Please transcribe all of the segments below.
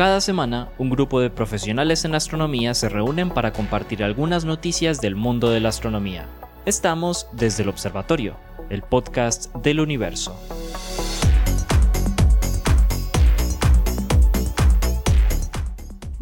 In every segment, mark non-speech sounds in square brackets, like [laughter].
Cada semana, un grupo de profesionales en astronomía se reúnen para compartir algunas noticias del mundo de la astronomía. Estamos desde el Observatorio, el podcast del universo.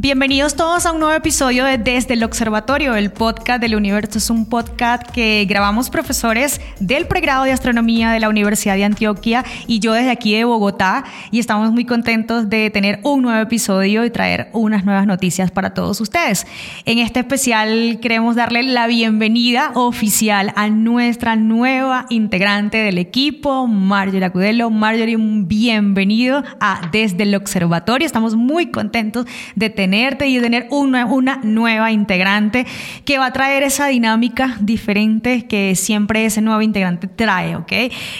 Bienvenidos todos a un nuevo episodio de Desde el Observatorio, el podcast del universo. Es un podcast que grabamos profesores del pregrado de astronomía de la Universidad de Antioquia y yo desde aquí de Bogotá y estamos muy contentos de tener un nuevo episodio y traer unas nuevas noticias para todos ustedes. En este especial queremos darle la bienvenida oficial a nuestra nueva integrante del equipo, Marjorie Acudelo. Marjorie, bienvenido a Desde el Observatorio. Estamos muy contentos de tener y tener una, una nueva integrante que va a traer esa dinámica diferente que siempre ese nuevo integrante trae, ¿ok?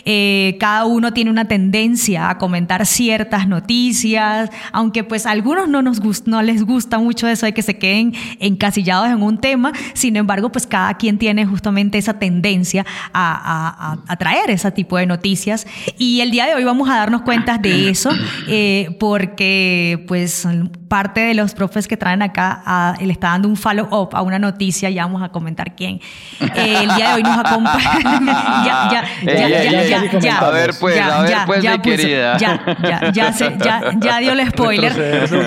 Eh, cada uno tiene una tendencia a comentar ciertas noticias, aunque pues a algunos no, nos no les gusta mucho eso de que se queden encasillados en un tema, sin embargo pues cada quien tiene justamente esa tendencia a, a, traer ese tipo de noticias y el día de hoy vamos a darnos cuenta de eso eh, porque pues parte de los profes que traen acá le está dando un follow-up a una noticia, ya vamos a comentar quién. Eh, el día de hoy nos acompaña. [laughs] ya, ya, ya, ya, ya, ya, A ver, pues, a ver, pues, mi querida. Ya, ya, ya, ya, ya dio el spoiler.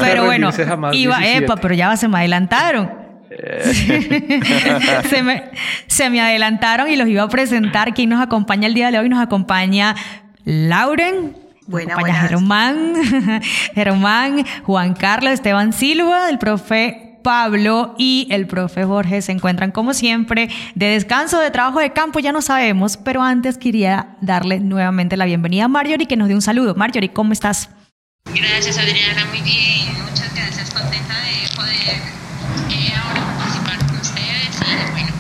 pero bueno, iba, epa, pero ya se me adelantaron. [laughs] se, me, se me adelantaron y los iba a presentar. ¿Quién nos acompaña el día de hoy? Nos acompaña Lauren. Bueno, Germán, [laughs] Germán, Juan Carlos, Esteban Silva, el profe Pablo y el profe Jorge se encuentran como siempre de descanso, de trabajo de campo, ya no sabemos, pero antes quería darle nuevamente la bienvenida a Marjorie que nos dé un saludo. Marjorie, ¿cómo estás? Gracias Adriana, muy bien, muchas gracias, contenta de poder eh, ahora participar con ustedes y bueno,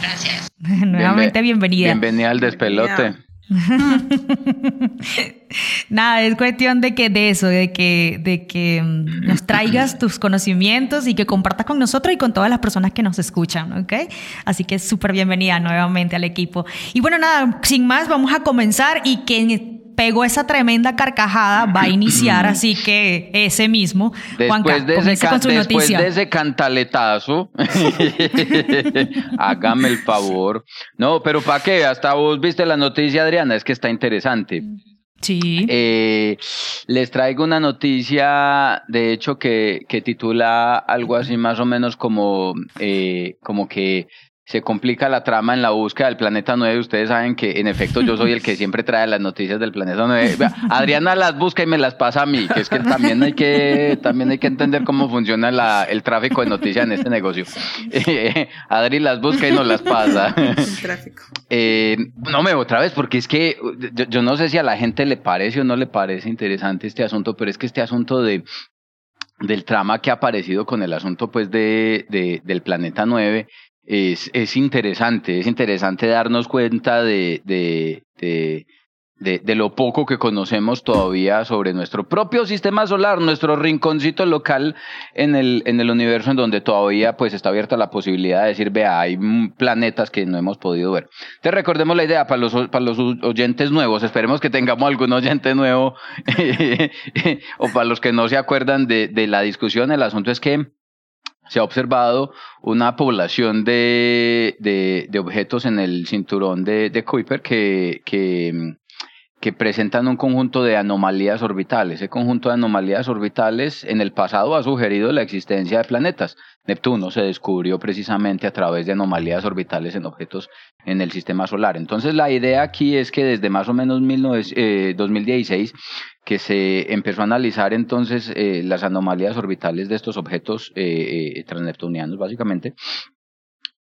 gracias. [laughs] nuevamente bienvenida. Bienvenida al despelote. [laughs] Nada, es cuestión de que de eso, de que, de que mm, nos traigas tus conocimientos y que compartas con nosotros y con todas las personas que nos escuchan, ¿ok? Así que súper bienvenida nuevamente al equipo. Y bueno, nada, sin más, vamos a comenzar y que pegó esa tremenda carcajada, va a iniciar, [clears throat] así que ese mismo. Después, de, ese después de ese cantaletazo, [laughs] hágame el favor. No, pero ¿para qué? Hasta vos viste la noticia, Adriana, es que está interesante. Sí. Eh, les traigo una noticia, de hecho, que, que titula algo así más o menos como, eh, como que se complica la trama en la búsqueda del planeta 9. Ustedes saben que en efecto yo soy el que [laughs] siempre trae las noticias del planeta 9. Adriana las busca y me las pasa a mí, que es que también hay que, también hay que entender cómo funciona la, el tráfico de noticias en este negocio. [laughs] Adri las busca y nos las pasa. [laughs] El tráfico. Eh, no me otra vez, porque es que yo, yo no sé si a la gente le parece o no le parece interesante este asunto, pero es que este asunto de del trama que ha aparecido con el asunto pues de, de del planeta 9 es, es interesante, es interesante darnos cuenta de, de, de, de, lo poco que conocemos todavía sobre nuestro propio sistema solar, nuestro rinconcito local en el, en el universo en donde todavía pues está abierta la posibilidad de decir, vea, hay planetas que no hemos podido ver. Entonces recordemos la idea para los, para los oyentes nuevos, esperemos que tengamos algún oyente nuevo [laughs] o para los que no se acuerdan de, de la discusión, el asunto es que se ha observado una población de, de, de objetos en el cinturón de, de Kuiper que, que, que presentan un conjunto de anomalías orbitales. Ese conjunto de anomalías orbitales en el pasado ha sugerido la existencia de planetas. Neptuno se descubrió precisamente a través de anomalías orbitales en objetos en el sistema solar. Entonces la idea aquí es que desde más o menos 2016 eh, que se empezó a analizar entonces eh, las anomalías orbitales de estos objetos eh, transneptunianos básicamente,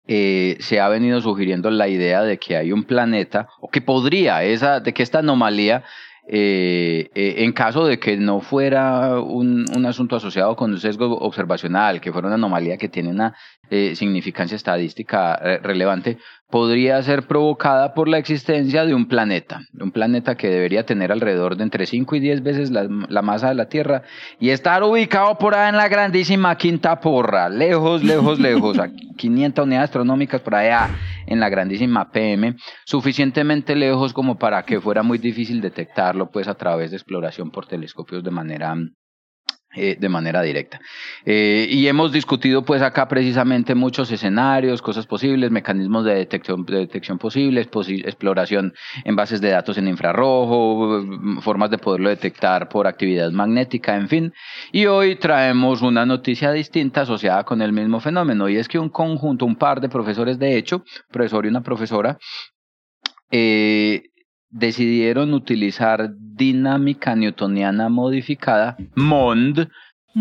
eh, se ha venido sugiriendo la idea de que hay un planeta, o que podría, esa, de que esta anomalía eh, eh, en caso de que no fuera un, un, asunto asociado con un sesgo observacional, que fuera una anomalía que tiene una eh, significancia estadística relevante, podría ser provocada por la existencia de un planeta, un planeta que debería tener alrededor de entre 5 y 10 veces la, la, masa de la Tierra y estar ubicado por ahí en la grandísima Quinta Porra, lejos, lejos, lejos, a [laughs] 500 unidades astronómicas por allá en la grandísima PM, suficientemente lejos como para que fuera muy difícil detectarlo pues a través de exploración por telescopios de manera eh, de manera directa. Eh, y hemos discutido pues acá precisamente muchos escenarios, cosas posibles, mecanismos de detección, de detección posibles, exploración en bases de datos en infrarrojo, formas de poderlo detectar por actividad magnética, en fin. Y hoy traemos una noticia distinta asociada con el mismo fenómeno y es que un conjunto, un par de profesores de hecho, profesor y una profesora, eh, decidieron utilizar dinámica newtoniana modificada, MOND,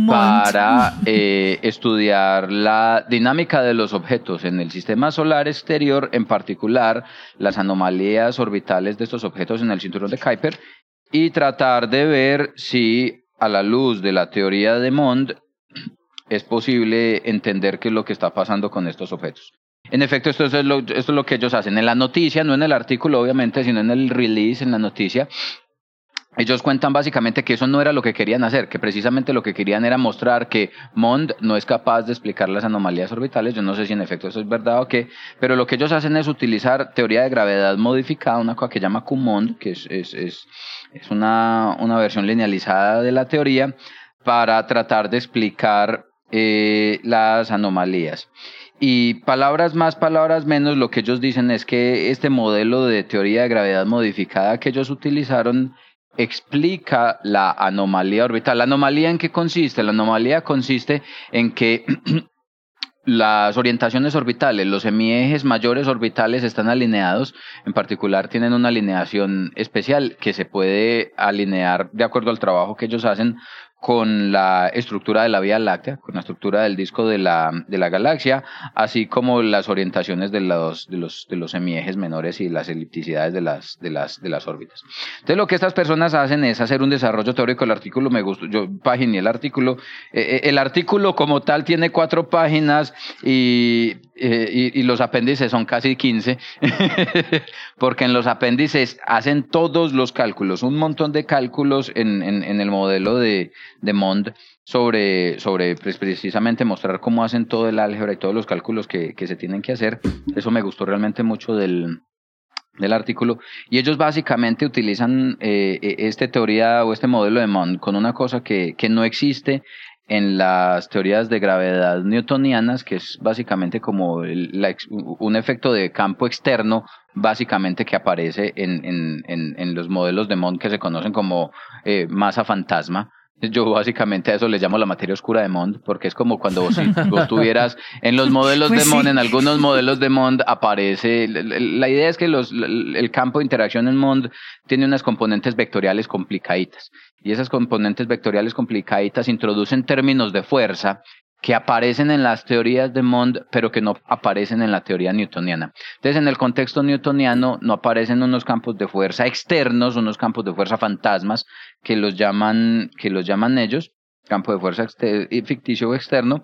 para eh, estudiar la dinámica de los objetos en el sistema solar exterior, en particular las anomalías orbitales de estos objetos en el cinturón de Kuiper, y tratar de ver si a la luz de la teoría de Mond es posible entender qué es lo que está pasando con estos objetos. En efecto, esto es, lo, esto es lo que ellos hacen. En la noticia, no en el artículo, obviamente, sino en el release, en la noticia, ellos cuentan básicamente que eso no era lo que querían hacer, que precisamente lo que querían era mostrar que Mond no es capaz de explicar las anomalías orbitales. Yo no sé si en efecto eso es verdad o qué, pero lo que ellos hacen es utilizar teoría de gravedad modificada, una cosa que llama QMOND, que es, es, es, es una, una versión linealizada de la teoría, para tratar de explicar eh, las anomalías. Y palabras más, palabras menos, lo que ellos dicen es que este modelo de teoría de gravedad modificada que ellos utilizaron explica la anomalía orbital. ¿La anomalía en qué consiste? La anomalía consiste en que [clears throat] las orientaciones orbitales, los semiejes mayores orbitales están alineados, en particular tienen una alineación especial que se puede alinear de acuerdo al trabajo que ellos hacen con la estructura de la Vía Láctea, con la estructura del disco de la, de la galaxia, así como las orientaciones de los, de los, de los semiejes menores y las elipticidades de las, de las, de las órbitas. Entonces lo que estas personas hacen es hacer un desarrollo teórico del artículo, me gustó, yo paginé el artículo, eh, eh, el artículo como tal tiene cuatro páginas y, eh, y, los apéndices son casi 15, [laughs] porque en los apéndices hacen todos los cálculos, un montón de cálculos en, en, en el modelo de, de Mond sobre, sobre pues, precisamente mostrar cómo hacen todo el álgebra y todos los cálculos que, que se tienen que hacer. Eso me gustó realmente mucho del, del artículo y ellos básicamente utilizan eh, e, esta teoría o este modelo de Mond con una cosa que, que no existe en las teorías de gravedad newtonianas, que es básicamente como un efecto de campo externo, básicamente que aparece en, en, en, los modelos de Mond que se conocen como eh, masa fantasma, yo básicamente a eso le llamo la materia oscura de Mond, porque es como cuando vos, vos [laughs] tuvieras en los modelos pues de Mond, en algunos modelos de Mond aparece, la idea es que los, el campo de interacción en Mond tiene unas componentes vectoriales complicaditas, y esas componentes vectoriales complicaditas introducen términos de fuerza que aparecen en las teorías de Mond, pero que no aparecen en la teoría newtoniana. Entonces, en el contexto newtoniano no aparecen unos campos de fuerza externos, unos campos de fuerza fantasmas, que los llaman, que los llaman ellos, campo de fuerza ficticio o externo,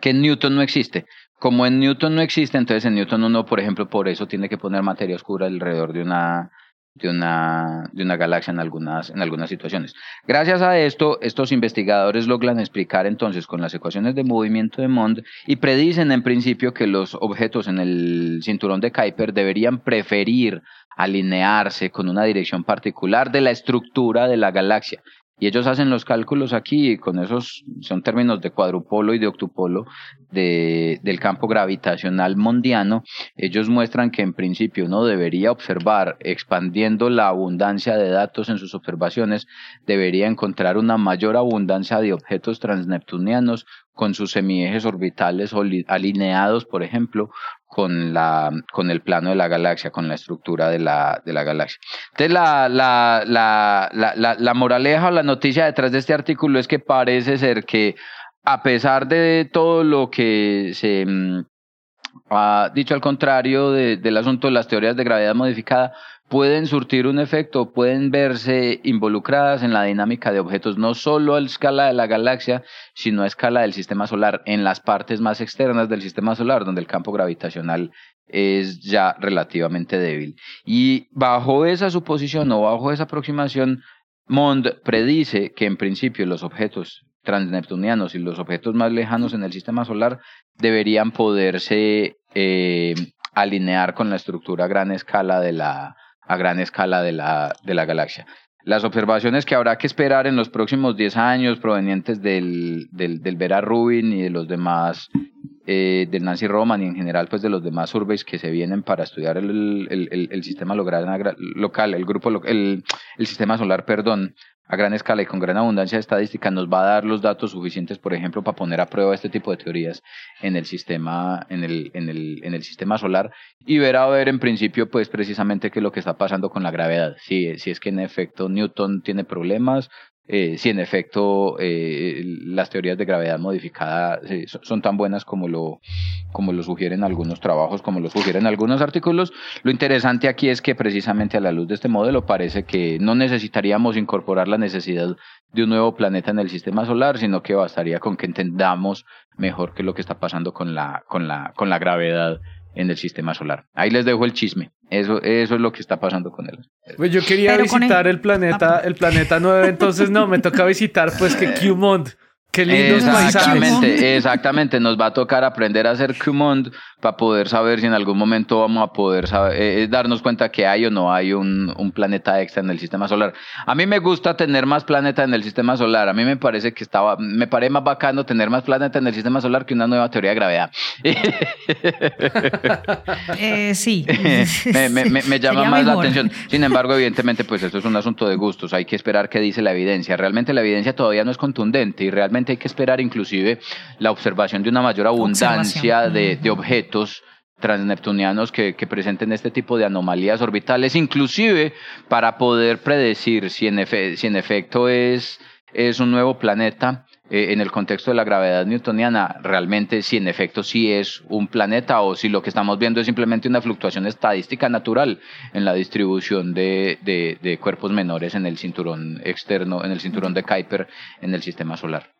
que en Newton no existe. Como en Newton no existe, entonces en Newton uno, por ejemplo, por eso tiene que poner materia oscura alrededor de una, de una, de una galaxia en algunas, en algunas situaciones. Gracias a esto, estos investigadores logran explicar entonces con las ecuaciones de movimiento de Mond y predicen en principio que los objetos en el cinturón de Kuiper deberían preferir alinearse con una dirección particular de la estructura de la galaxia y ellos hacen los cálculos aquí, con esos son términos de cuadrupolo y de octupolo de, del campo gravitacional mondiano. Ellos muestran que en principio uno debería observar, expandiendo la abundancia de datos en sus observaciones, debería encontrar una mayor abundancia de objetos transneptunianos con sus semiejes orbitales alineados, por ejemplo, con, la, con el plano de la galaxia, con la estructura de la, de la galaxia. Entonces, la, la, la, la, moraleja o la noticia detrás de este artículo es que parece ser que, a pesar de todo lo que se mm, ha dicho al contrario de, del asunto de las teorías de gravedad modificada, pueden surtir un efecto, pueden verse involucradas en la dinámica de objetos, no solo a escala de la galaxia, sino a escala del sistema solar, en las partes más externas del sistema solar, donde el campo gravitacional es ya relativamente débil. Y bajo esa suposición o bajo esa aproximación, Mond predice que en principio los objetos transneptunianos y los objetos más lejanos en el sistema solar deberían poderse eh, alinear con la estructura a gran escala de la, a gran escala de la, de la galaxia. las observaciones que habrá que esperar en los próximos 10 años provenientes del, del, del Vera Rubin y de los demás, eh, del Nancy Roman y en general pues de los demás surveys que se vienen para estudiar el, el, el, sistema local, el grupo, el, el sistema solar, perdón, a gran escala y con gran abundancia de estadística nos va a dar los datos suficientes, por ejemplo, para poner a prueba este tipo de teorías en el sistema, en el, en el, en el sistema solar y ver a ver en principio, pues precisamente qué es lo que está pasando con la gravedad. Si, si es que en efecto Newton tiene problemas, eh, si en efecto eh, las teorías de gravedad modificada eh, son tan buenas como lo, como lo sugieren algunos trabajos, como lo sugieren algunos artículos. Lo interesante aquí es que precisamente a la luz de este modelo parece que no necesitaríamos incorporar la necesidad de un nuevo planeta en el sistema solar, sino que bastaría con que entendamos mejor qué es lo que está pasando con la, con la, con la gravedad en el sistema solar. Ahí les dejo el chisme. Eso, eso es lo que está pasando con él. Pues yo quería visitar el... planeta, el planeta 9, entonces no, me toca visitar pues que [laughs] Qmond. Qué lindos exactamente, [laughs] Exactamente, nos va a tocar aprender a hacer Qmond para poder saber si en algún momento vamos a poder saber, eh, eh, darnos cuenta que hay o no hay un, un, planeta extra en el sistema solar. A mí me gusta tener más planetas en el sistema solar. A mí me parece que estaba, me parece más bacano tener más planetas en el sistema solar que una nueva teoría de gravedad. [laughs] eh, sí. [laughs] me, me, me, llama más la atención. Sin embargo, evidentemente, pues esto es un asunto de gustos. Hay que esperar qué dice la evidencia. Realmente la evidencia todavía no es contundente y realmente hay que esperar inclusive la observación de una mayor abundancia de, de objetos transneptunianos que, que, presenten este tipo de anomalías orbitales, inclusive para poder predecir si en, efe, si en efecto es, es un nuevo planeta eh, en el contexto de la gravedad newtoniana, realmente si en efecto sí es un planeta o si lo que estamos viendo es simplemente una fluctuación estadística natural en la distribución de, de, de cuerpos menores en el cinturón externo, en el cinturón de Kuiper en el sistema solar.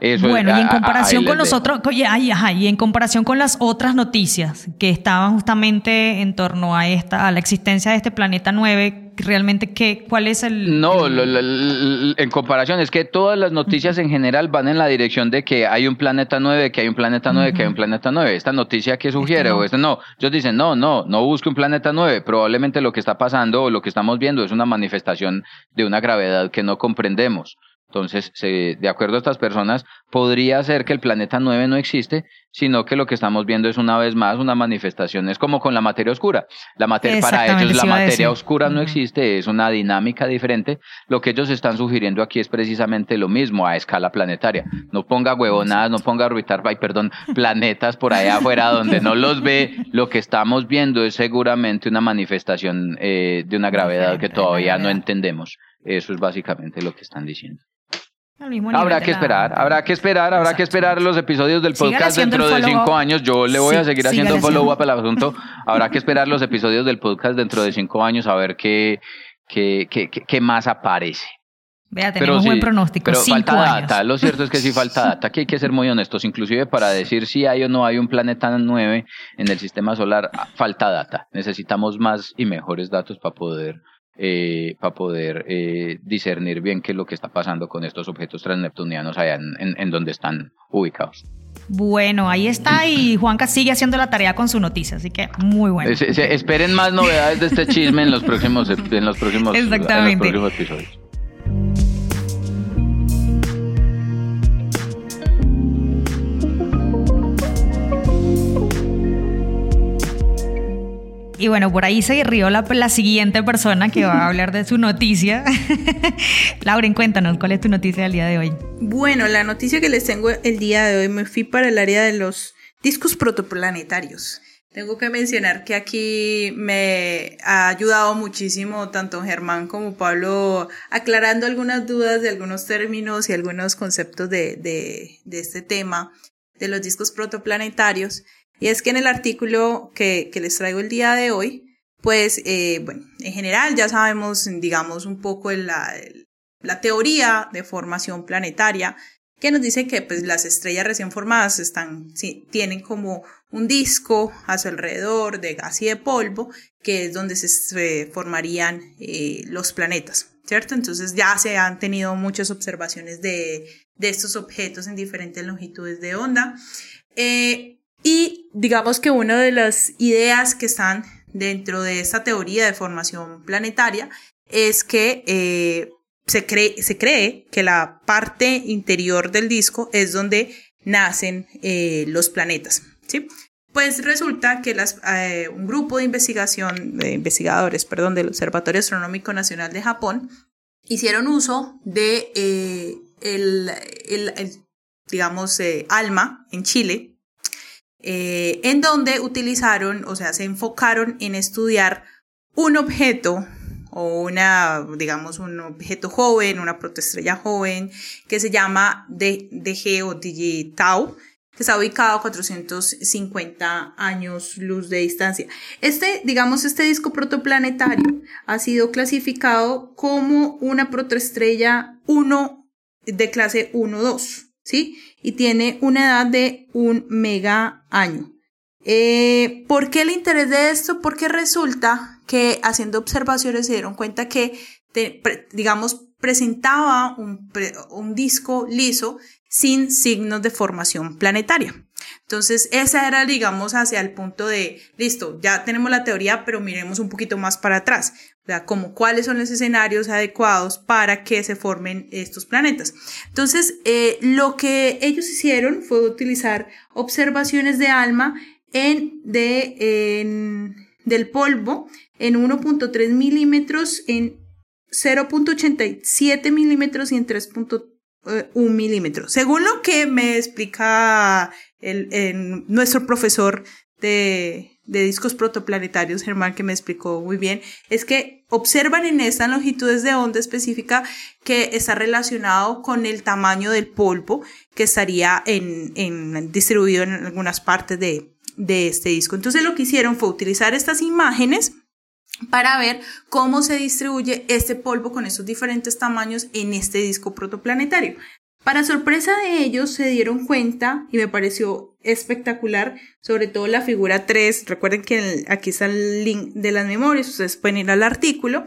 Eso bueno, es, y en comparación con los otros, ay, ajá, y en comparación con las otras noticias que estaban justamente en torno a esta, a la existencia de este planeta 9, realmente qué, cuál es el. No, el... Lo, lo, en comparación es que todas las noticias en general van en la dirección de que hay un planeta 9, que hay un planeta 9, uh -huh. que hay un planeta 9. Esta noticia que sugiere este no. o este no, ellos dicen no, no, no busque un planeta 9. Probablemente lo que está pasando o lo que estamos viendo es una manifestación de una gravedad que no comprendemos. Entonces, se, de acuerdo a estas personas, podría ser que el planeta 9 no existe, sino que lo que estamos viendo es una vez más una manifestación. Es como con la materia oscura. La materia, para ellos la materia oscura no existe, es una dinámica diferente. Lo que ellos están sugiriendo aquí es precisamente lo mismo a escala planetaria. No ponga huevonadas, no ponga orbitar, ay, perdón, [laughs] planetas por allá afuera donde no los ve. Lo que estamos viendo es seguramente una manifestación eh, de una gravedad que todavía no entendemos. Eso es básicamente lo que están diciendo. Habrá que, esperar, habrá que esperar, habrá que esperar los episodios del podcast dentro de cinco años. Yo le voy sí, a seguir haciendo follow-up al asunto. habrá que esperar los episodios del podcast dentro de cinco años a ver qué, qué, qué, qué, qué más aparece. Vea, tenemos pero sí, buen pronóstico. Pero cinco falta años. data. Lo cierto es que sí falta data. Aquí hay que ser muy honestos. Inclusive para decir si hay o no hay un planeta 9 en el sistema solar, falta data. Necesitamos más y mejores datos para poder eh, para poder eh, discernir bien qué es lo que está pasando con estos objetos transneptunianos allá en, en, en donde están ubicados. Bueno, ahí está y Juanca sigue haciendo la tarea con su noticia, así que muy bueno. Se, se, esperen más novedades de este chisme en los próximos, en los próximos, Exactamente. En los próximos episodios. Y bueno, por ahí se rió la, la, siguiente persona que va a hablar de su noticia. [laughs] Lauren, cuéntanos, ¿cuál es tu noticia del día de hoy? Bueno, la noticia que les tengo el día de hoy me fui para el área de los discos protoplanetarios. Tengo que mencionar que aquí me ha ayudado muchísimo tanto Germán como Pablo aclarando algunas dudas de algunos términos y algunos conceptos de, de, de este tema de los discos protoplanetarios. Y es que en el artículo que, que les traigo el día de hoy, pues, eh, bueno, en general ya sabemos, digamos, un poco la, la teoría de formación planetaria, que nos dice que pues, las estrellas recién formadas están, tienen como un disco a su alrededor de gas y de polvo, que es donde se, se formarían eh, los planetas, ¿cierto? Entonces ya se han tenido muchas observaciones de, de estos objetos en diferentes longitudes de onda. Eh, y digamos que una de las ideas que están dentro de esta teoría de formación planetaria es que eh, se, cree, se cree que la parte interior del disco es donde nacen eh, los planetas. ¿sí? Pues resulta que las, eh, un grupo de investigación, de investigadores, perdón, del Observatorio Astronómico Nacional de Japón, hicieron uso de eh, el, el, digamos, ALMA en Chile, en donde utilizaron, o sea, se enfocaron en estudiar un objeto o una, digamos, un objeto joven, una protoestrella joven, que se llama DG o Digitau, que está ubicado a 450 años luz de distancia. Este, digamos, este disco protoplanetario ha sido clasificado como una protoestrella 1 de clase 1-2, ¿sí? Y tiene una edad de un mega año. Eh, ¿Por qué el interés de esto? Porque resulta que haciendo observaciones se dieron cuenta que, digamos, presentaba un, un disco liso sin signos de formación planetaria. Entonces, esa era, digamos, hacia el punto de, listo, ya tenemos la teoría, pero miremos un poquito más para atrás, como cuáles son los escenarios adecuados para que se formen estos planetas. Entonces, eh, lo que ellos hicieron fue utilizar observaciones de ALMA en, de, del polvo en 1.3 milímetros, en 0.87 milímetros y en 3.3 eh, un milímetro. Según lo que me explica el, nuestro profesor de, de, discos protoplanetarios, Germán, que me explicó muy bien, es que observan en estas longitudes de onda específica que está relacionado con el tamaño del polvo que estaría en, en distribuido en algunas partes de, de este disco. Entonces lo que hicieron fue utilizar estas imágenes para ver cómo se distribuye este polvo con esos diferentes tamaños en este disco protoplanetario. Para sorpresa de ellos se dieron cuenta y me pareció espectacular, sobre todo la figura 3, recuerden que aquí está el link de las memorias, ustedes pueden ir al artículo,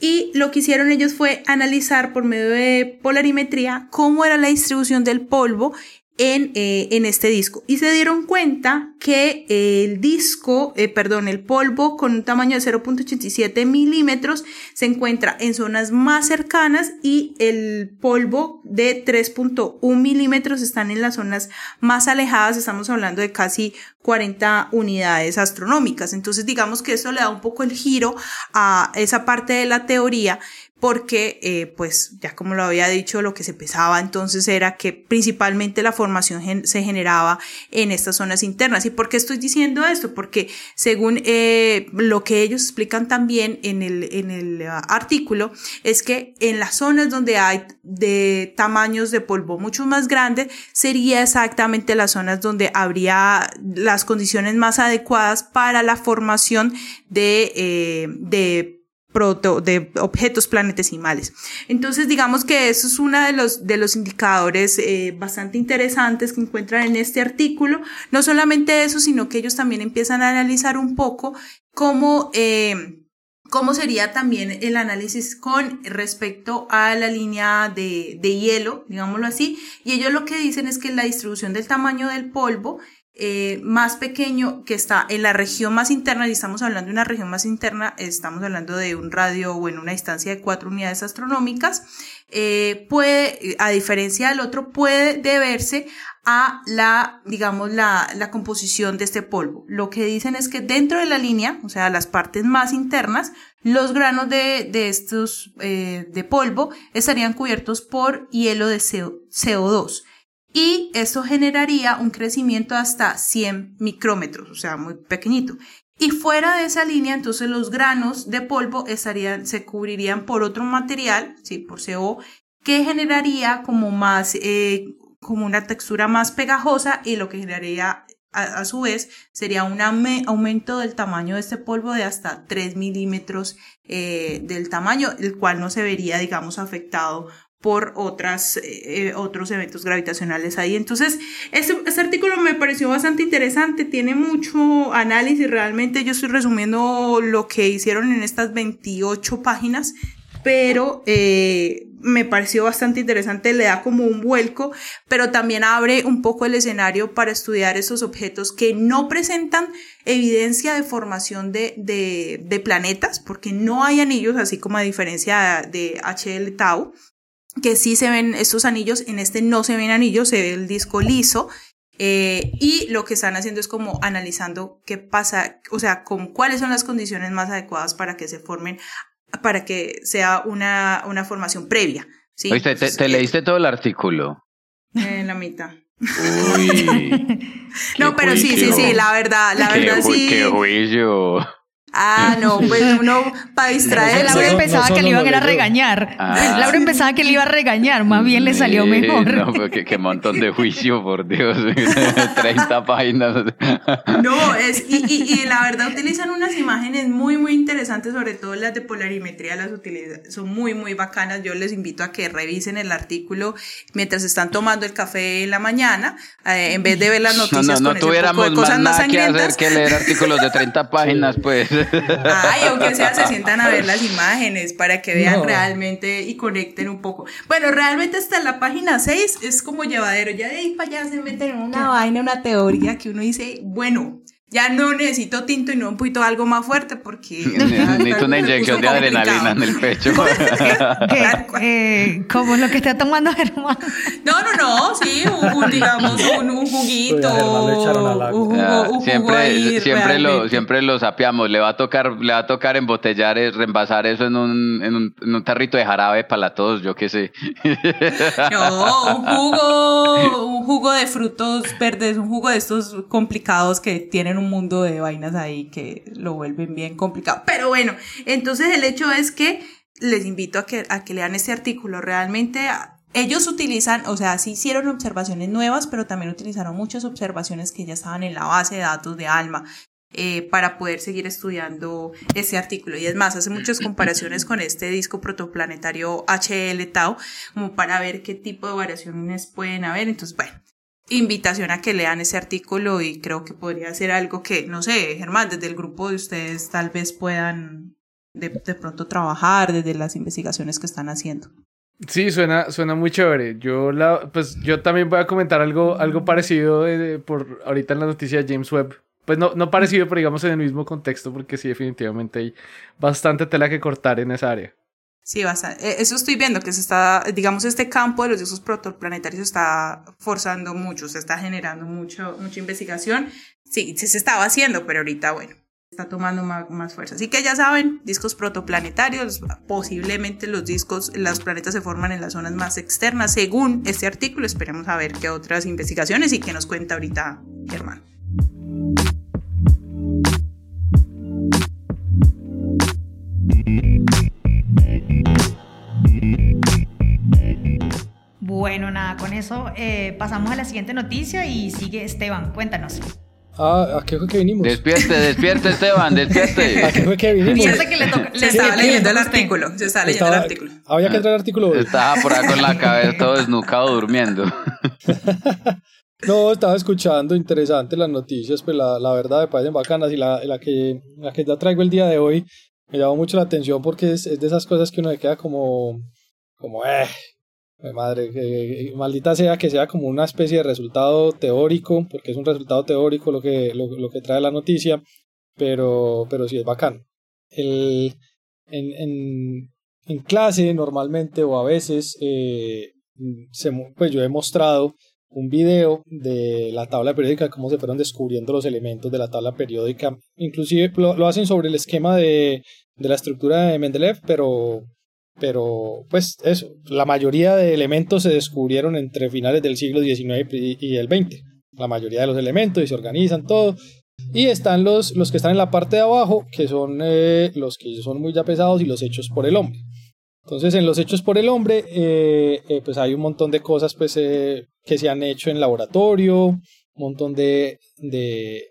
y lo que hicieron ellos fue analizar por medio de polarimetría cómo era la distribución del polvo en, eh, en este disco. Y se dieron cuenta que el disco, eh, perdón, el polvo con un tamaño de 0.87 milímetros se encuentra en zonas más cercanas y el polvo de 3.1 milímetros están en las zonas más alejadas. Estamos hablando de casi 40 unidades astronómicas. Entonces digamos que eso le da un poco el giro a esa parte de la teoría porque eh, pues ya como lo había dicho lo que se pensaba entonces era que principalmente la formación se generaba en estas zonas internas. Y por qué estoy diciendo esto porque según eh, lo que ellos explican también en el en el uh, artículo es que en las zonas donde hay de tamaños de polvo mucho más grandes sería exactamente las zonas donde habría las condiciones más adecuadas para la formación de eh, de proto, de objetos planetesimales. Entonces, digamos que eso es uno de los, de los indicadores eh, bastante interesantes que encuentran en este artículo. No solamente eso, sino que ellos también empiezan a analizar un poco cómo, eh, cómo sería también el análisis con respecto a la línea de, de hielo, digámoslo así. Y ellos lo que dicen es que la distribución del tamaño del polvo eh, más pequeño que está en la región más interna, y estamos hablando de una región más interna, estamos hablando de un radio o en una distancia de cuatro unidades astronómicas, eh, puede, a diferencia del otro, puede deberse a la, digamos, la, la composición de este polvo. Lo que dicen es que dentro de la línea, o sea, las partes más internas, los granos de, de estos, eh, de polvo estarían cubiertos por hielo de CO2 y eso generaría un crecimiento hasta 100 micrómetros, o sea, muy pequeñito. Y fuera de esa línea, entonces los granos de polvo estarían, se cubrirían por otro material, sí, por CO, que generaría como más, eh, como una textura más pegajosa y lo que generaría a, su vez sería un aumento del tamaño de este polvo de hasta 3 milímetros eh, del tamaño, el cual no se vería, digamos, afectado por otras, eh, otros eventos gravitacionales ahí. Entonces, este, este, artículo me pareció bastante interesante, tiene mucho análisis, realmente yo estoy resumiendo lo que hicieron en estas 28 páginas, pero eh, me pareció bastante interesante, le da como un vuelco, pero también abre un poco el escenario para estudiar esos objetos que no presentan evidencia de formación de, de, de planetas, porque no hay anillos, así como a diferencia de HL Tau, que sí se ven estos anillos, en este no se ven anillos, se ve el disco liso, eh, y lo que están haciendo es como analizando qué pasa, o sea, con cuáles son las condiciones más adecuadas para que se formen, para que sea una, una formación previa. ¿sí? Oíste, te, te, leíste todo el artículo? En la mitad. Uy. [laughs] no, pero sí, sí, sí, la verdad, la qué, verdad sí. Qué juicio. Ah, no, pues uno para distraer. Laura no, pensaba no que le iban a ir a leyó. regañar. Ah. Laura pensaba que le iba a regañar, más bien le salió Sí, mejor. No, pero qué, qué montón de juicio, por Dios. [laughs] 30 páginas. No, es, y, y, y la verdad utilizan unas imágenes muy, muy interesantes, sobre todo las de polarimetría, las utilizan, son muy, muy bacanas. Yo les invito a que revisen el artículo mientras están tomando el café en la mañana, eh, en vez de ver las No, noticias no, no con ese poco tuviéramos de más cosas más nada que hacer sangrientas. que leer artículos de 30 [laughs] páginas, pues. Ay, aunque sea, se [laughs] sientan a ver las imágenes para que vean No. realmente y conecten un poco. Bueno, realmente hasta la página 6 es como llevadero. Ya de ahí para allá se meten en una vaina, una teoría que uno dice, bueno, ya no necesito tinto y no un poquito algo más fuerte porque. [laughs] Necesito una inyección de adrenalina en el pecho. [laughs] Eh, como lo que está tomando Germán. No, no, no, sí, un, un, [laughs] digamos, un, un juguito. Uy, un jugo, Ah, siempre ahí siempre lo siempre lo sapeamos le va a tocar le va a tocar embotellar eh, reembasar eso en un, en un, en un tarrito de jarabe para la tos yo qué sé No, un jugo, un jugo de frutos verdes, un jugo de estos complicados que tienen un mundo de vainas ahí que lo vuelven bien complicado. Pero bueno, entonces el hecho es que les invito a que, a que lean este artículo. Realmente a- ellos utilizan, o sea, sí hicieron observaciones nuevas, pero también utilizaron muchas observaciones que ya estaban en la base de datos de ALMA. eh, para poder seguir estudiando este artículo. Y es más, hace muchas comparaciones con este disco protoplanetario HL Tau, como para ver qué tipo de variaciones pueden haber. Entonces, bueno, invitación a que lean ese artículo y creo que podría ser algo que, no sé, Germán, desde el grupo de ustedes tal vez puedan de, de pronto trabajar desde las investigaciones que están haciendo. Sí, suena, suena muy chévere. Yo la, pues yo también voy a comentar algo, algo parecido de- por ahorita en la noticia de James Webb. Pues no, no parecido, pero digamos en el mismo contexto, porque sí, definitivamente hay bastante tela que cortar en esa área. Sí, bastante. Eso estoy viendo que se está, digamos, este campo de los discos protoplanetarios está forzando mucho, se está generando mucho, mucha investigación. Sí, se estaba haciendo, pero ahorita, bueno, está tomando más, más fuerza. Así que ya saben, discos protoplanetarios, posiblemente los discos, los planetas se forman en las zonas más externas, según este artículo. Esperemos a ver qué otras investigaciones y qué nos cuenta ahorita Germán. Bueno, nada, con eso eh, pasamos a la siguiente noticia y sigue Esteban, cuéntanos. Ah, ¿a qué fue que vinimos? despierte despierte Esteban [laughs] ¿A qué despierte fue que vinimos? Que le toca. Le estaba leyendo el artículo, se estaba leyendo el artículo. Había que entrar al artículo. hoy. estaba por ahí con la [laughs] cabeza todo desnucado durmiendo No, estaba escuchando, interesante las noticias, pues la, la verdad me parecen bacanas y la, la que la que ya traigo el día de hoy me llamó mucho la atención porque es, es de esas cosas que uno se queda como, como, eh, madre, que, maldita sea que sea como una especie de resultado teórico, porque es un resultado teórico lo que, lo, lo que trae la noticia, pero, pero sí es bacán. El, en, en, en clase normalmente o a veces, eh, se, pues yo he mostrado un video de la tabla periódica, cómo se fueron descubriendo los elementos de la tabla periódica. Inclusive lo, lo hacen sobre el esquema de, de la estructura de Mendeleev, pero, pero pues eso, la mayoría de elementos se descubrieron entre finales del siglo XIX y, el XX. La mayoría de los elementos y se organizan todo. Y están los, los que están en la parte de abajo, que son eh, los que son muy ya pesados y los hechos por el hombre. Entonces, en los hechos por el hombre, eh, eh, pues hay un montón de cosas pues, que se han hecho en laboratorio, un montón de, de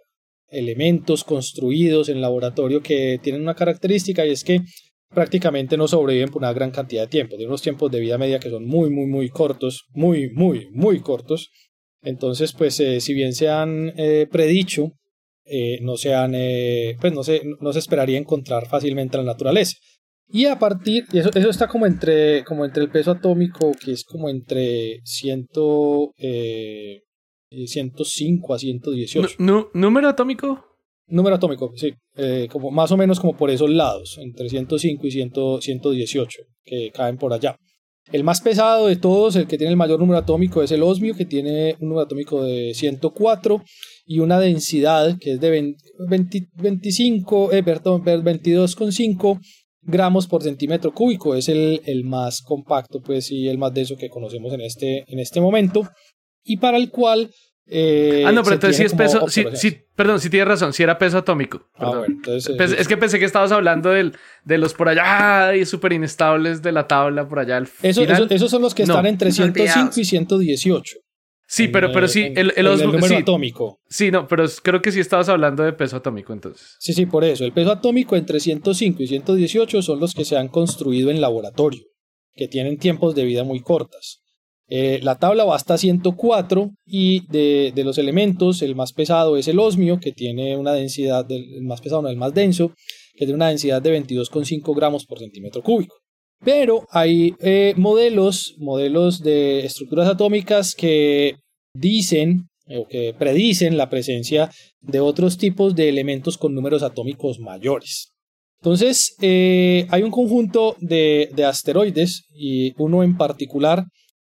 elementos construidos en laboratorio que tienen una característica y es que prácticamente no sobreviven por una gran cantidad de tiempo, de unos tiempos de vida media que son muy, muy, muy cortos, muy, muy, muy cortos. Entonces, pues, eh, si bien se han eh, predicho, eh, no se han, eh, pues no se, no se esperaría encontrar fácilmente en la naturaleza. Y a partir, y eso, eso está como entre, como entre el peso atómico, que es como entre 100, eh, 105 a 118. Nu- ¿Número atómico? Número atómico, sí. eh, como más o menos como por esos lados, entre 105 y 100 118, que caen por allá. El más pesado de todos, el que tiene el mayor número atómico, es el osmio, que tiene un número atómico de 104 y una densidad que es de 20 20 25, eh, perdón, 22,5 gramos por centímetro cúbico. Es el, el más compacto, pues, y el más denso que conocemos en este, en este momento. Y para el cual... eh, ah, no, pero entonces sí es peso. Sí, perdón, sí tienes razón, sí era peso atómico. Ah, Perdón. bueno, entonces, eh, es que pensé que estabas hablando del, de los por allá y súper inestables de la tabla por allá al Eso- final. eso- esos son los que No. están entre 105 Olvidados. y 118. sí, En, pero, pero sí, en- el, el número sí, atómico. sí, no, pero creo que sí estabas hablando de peso atómico entonces. Sí, sí, por eso. El peso atómico entre 105 y 118 son los que se han construido en laboratorio, que tienen tiempos de vida muy cortas. Eh, la tabla va hasta 104 y de, los elementos el más pesado es el osmio, que tiene una densidad, del, el más pesado no, el más denso, que tiene una densidad de 22,5 gramos por centímetro cúbico. Pero hay eh, modelos, modelos de estructuras atómicas que dicen o que predicen la presencia de otros tipos de elementos con números atómicos mayores. Entonces, eh, hay un conjunto de asteroides y uno en particular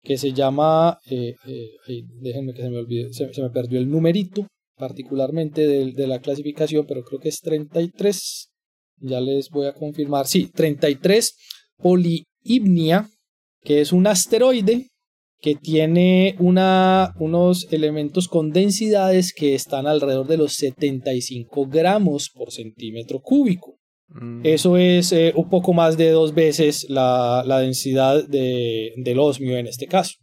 que se llama, eh, eh, déjenme que se me olvide, se, me perdió el numerito particularmente de, de la clasificación, pero creo que es 33, ya les voy a confirmar, sí, 33 Polyhymnia, que es un asteroide que tiene una, unos elementos con densidades que están alrededor de los 75 gramos por centímetro cúbico. Mm. Eso es eh, un poco más de dos veces la, la densidad de- del osmio en este caso.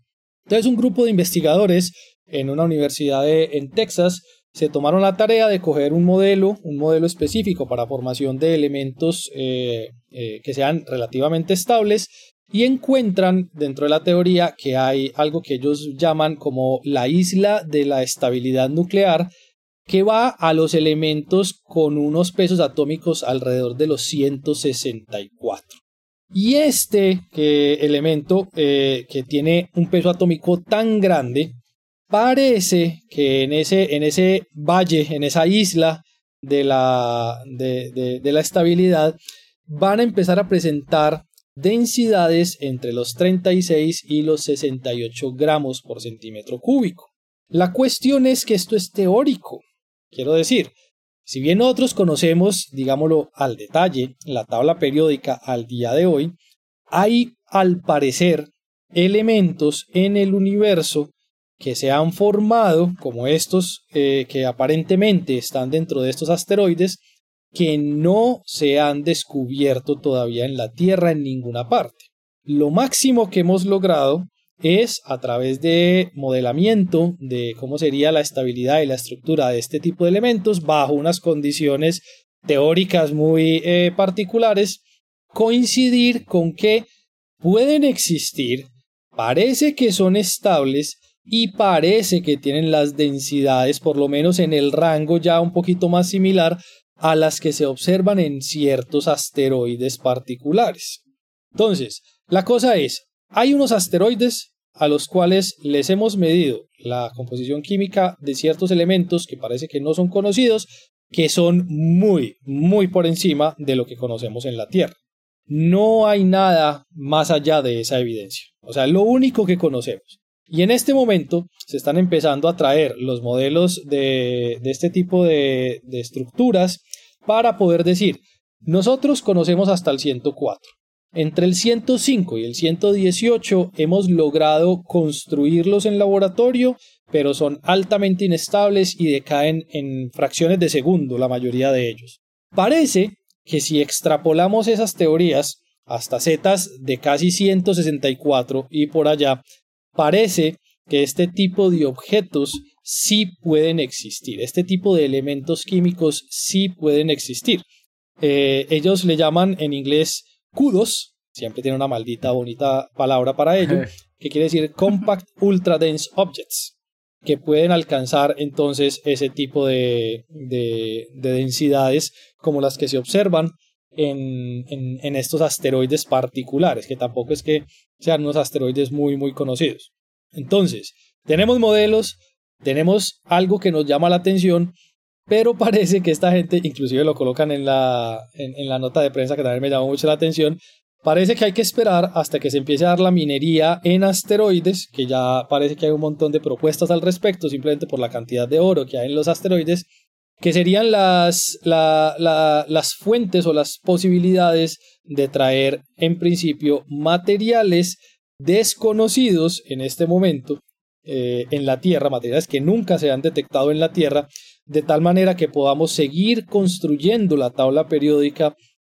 Entonces un grupo de investigadores en una universidad en Texas se tomaron la tarea de coger un modelo, un modelo específico para formación de elementos eh, eh, que sean relativamente estables y encuentran dentro de la teoría que hay algo que ellos llaman como la isla de la estabilidad nuclear que va a los elementos con unos pesos atómicos alrededor de los 164. Y este elemento eh, que tiene un peso atómico tan grande, parece que en ese, en ese valle, en esa isla de la, de- de la estabilidad, van a empezar a presentar densidades entre los 36 y los 68 gramos por centímetro cúbico. La cuestión es que esto es teórico. Quiero decir, si bien nosotros conocemos, digámoslo al detalle, la tabla periódica al día de hoy, hay al parecer elementos en el universo que se han formado, como estos eh, que aparentemente están dentro de estos asteroides, que no se han descubierto todavía en la Tierra en ninguna parte. Lo máximo que hemos logrado es a través de modelamiento de cómo sería la estabilidad y la estructura de este tipo de elementos bajo unas condiciones teóricas muy eh, particulares, coincidir con que pueden existir, parece que son estables y parece que tienen las densidades, por lo menos en el rango ya un poquito más similar a las que se observan en ciertos asteroides particulares. Entonces, la cosa es, hay unos asteroides a los cuales les hemos medido la composición química de ciertos elementos que parece que no son conocidos, que son muy, muy por encima de lo que conocemos en la Tierra. No hay nada más allá de esa evidencia. O sea, lo único que conocemos. Y en este momento se están empezando a traer los modelos de, de este tipo de, de estructuras para poder decir, nosotros conocemos hasta el 104. Entre el 105 y el 118 hemos logrado construirlos en laboratorio, pero son altamente inestables y decaen en fracciones de segundo la mayoría de ellos. Parece que si extrapolamos esas teorías hasta zetas de casi 164 y por allá, parece que este tipo de objetos sí pueden existir, este tipo de elementos químicos sí pueden existir. Eh, ellos le llaman en inglés kudos, siempre tiene una maldita bonita palabra para ello, [laughs] que quiere decir Compact Ultra Dense Objects, que pueden alcanzar entonces ese tipo de, de, de densidades como las que se observan en, en, en estos asteroides particulares, que tampoco es que sean unos asteroides muy, muy conocidos. Entonces, tenemos modelos, tenemos algo que nos llama la atención, pero parece que esta gente, inclusive lo colocan en la, en, la nota de prensa que también me llamó mucho la atención, Parece que hay que esperar hasta que se empiece a dar la minería en asteroides, que ya parece que hay un montón de propuestas al respecto, simplemente por la cantidad de oro que hay en los asteroides, que serían las, las fuentes o las posibilidades de traer en principio materiales desconocidos en este momento eh, en la Tierra, materiales que nunca se han detectado en la Tierra, de tal manera que podamos seguir construyendo la tabla periódica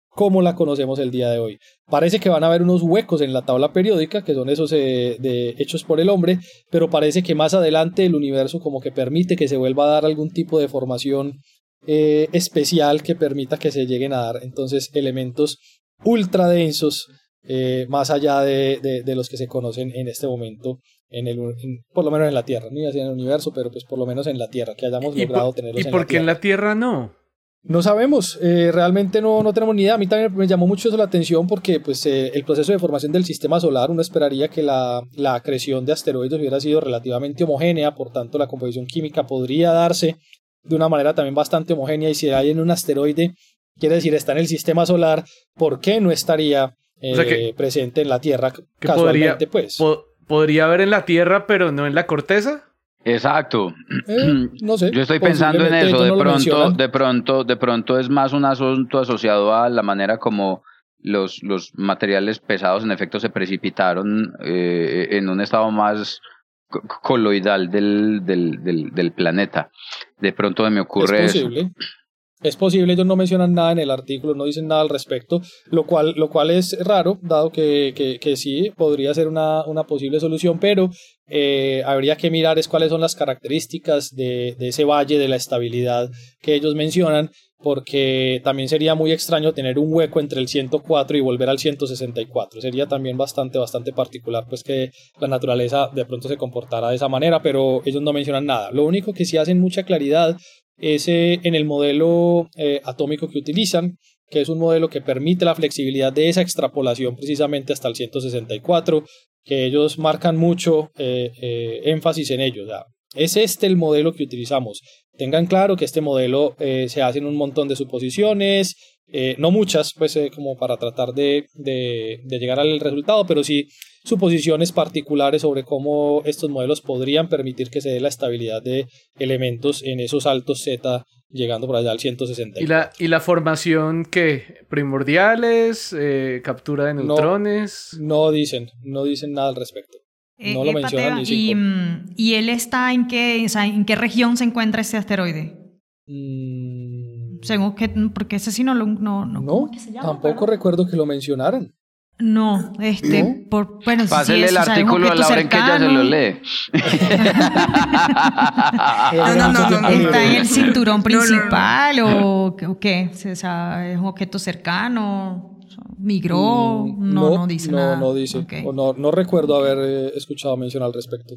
como la conocemos el día de hoy. Parece que van a haber unos huecos en la tabla periódica, que son esos eh, de, hechos por el hombre, pero parece que más adelante el universo como que permite que se vuelva a dar algún tipo de formación eh, especial que permita que se lleguen a dar entonces elementos ultra densos eh, más allá de, de, los que se conocen en este momento en el por lo menos en la Tierra, no iba en el universo, pero pues por lo menos en la Tierra, que hayamos logrado tenerlos ¿Y por qué en la Tierra no? No sabemos, eh, realmente no, no tenemos ni idea. A mí también me llamó mucho eso la atención porque pues, eh, el proceso de formación del sistema solar, uno esperaría que la, la acreción de asteroides hubiera sido relativamente homogénea, por tanto la composición química podría darse de una manera también bastante homogénea y si hay en un asteroide, quiere decir está en el sistema solar, ¿por qué no estaría eh, presente en la Tierra casualmente? pues? ¿Podría haber en la Tierra pero no en la corteza? Exacto. Eh, no sé. [clears throat] Yo estoy pensando en eso. De pronto, de pronto, de pronto es más un asunto asociado a la manera como los, los materiales pesados en efecto se precipitaron eh, en un estado más coloidal del, del, del, del, planeta. De pronto me ocurre es posible. eso. Es posible, ellos no mencionan nada en el artículo, no dicen nada al respecto, lo cual, lo cual es raro, dado que, que, que sí podría ser una, una posible solución, pero eh, habría que mirar es cuáles son las características de, de, ese valle de la estabilidad que ellos mencionan, porque también sería muy extraño tener un hueco entre el 104 y volver al 164. Sería también bastante, bastante particular, pues que la naturaleza de pronto se comportara de esa manera, pero ellos no mencionan nada. Lo único que sí hacen mucha claridad es en el modelo eh, atómico que utilizan, que es un modelo que permite la flexibilidad de esa extrapolación precisamente hasta el 164, que ellos marcan mucho eh, eh, énfasis en ello. es este el modelo que utilizamos. Tengan claro que este modelo se hace en un montón de suposiciones, no muchas, pues como para tratar de, de llegar al resultado, pero sí suposiciones particulares sobre cómo estos modelos podrían permitir que se dé la estabilidad de elementos en esos altos Z llegando por allá al 160. ¿Y la, y la formación qué? ¿Primordiales? Eh, ¿Captura de neutrones? No, dicen, no dicen nada al respecto. Eh, no lo mencionan ni y, mm, ¿Y él está en qué, en qué región se encuentra ese asteroide? Mm. Según que, porque ese sí no lo... No, no, no tampoco recuerdo que lo mencionaran. No, este, por, bueno, Pásele el artículo a Laura en que ella se lo lee. [laughs] no, no, no, ¿Está en el cinturón principal o, qué? ¿Es un objeto cercano? ¿Migró? Mm, no, no, dice nada. No, dice. no, no recuerdo haber eh, escuchado mencionar al respecto.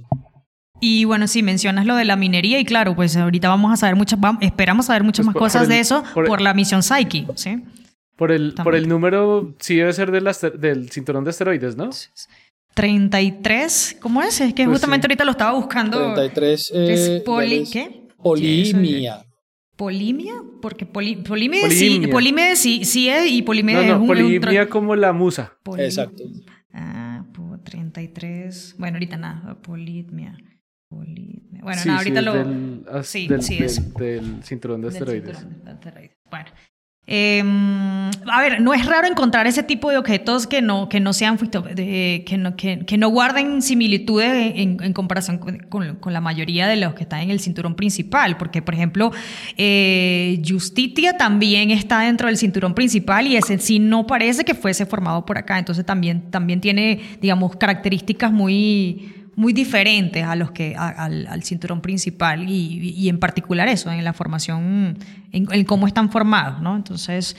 Y bueno, sí, mencionas lo de la minería y claro, pues ahorita vamos a saber muchas, esperamos saber muchas pues más cosas de eso por, la misión Psyche, ¿sí? Por el, por el número, sí debe ser del, del cinturón de asteroides, ¿no? 33, ¿cómo es? Es que pues justamente ahorita lo estaba buscando. 33. Eh, poli, ¿Qué? Polimia. ¿Polimia? Porque poli, polimia, sí, polimia sí, sí es y polimia no, no, es polimia como la musa. Exacto. Ah, 33. Bueno, ahorita nada, polimia. Polimia. Bueno, nada, ahorita lo. Del, sí, sí es. Del cinturón de asteroides. Cinturón de asteroides. Bueno. Eh, a ver, no es raro encontrar ese tipo de objetos que no, que no sean que no, que, no guarden similitudes en, en comparación con, con, la mayoría de los que están en el cinturón principal, porque por ejemplo, eh, Justitia también está dentro del cinturón principal y ese sí no parece que fuese formado por acá, entonces también, también tiene, digamos, características muy muy diferentes a los que al, cinturón principal y, en particular eso, en la formación, en, cómo están formados, ¿no? Entonces,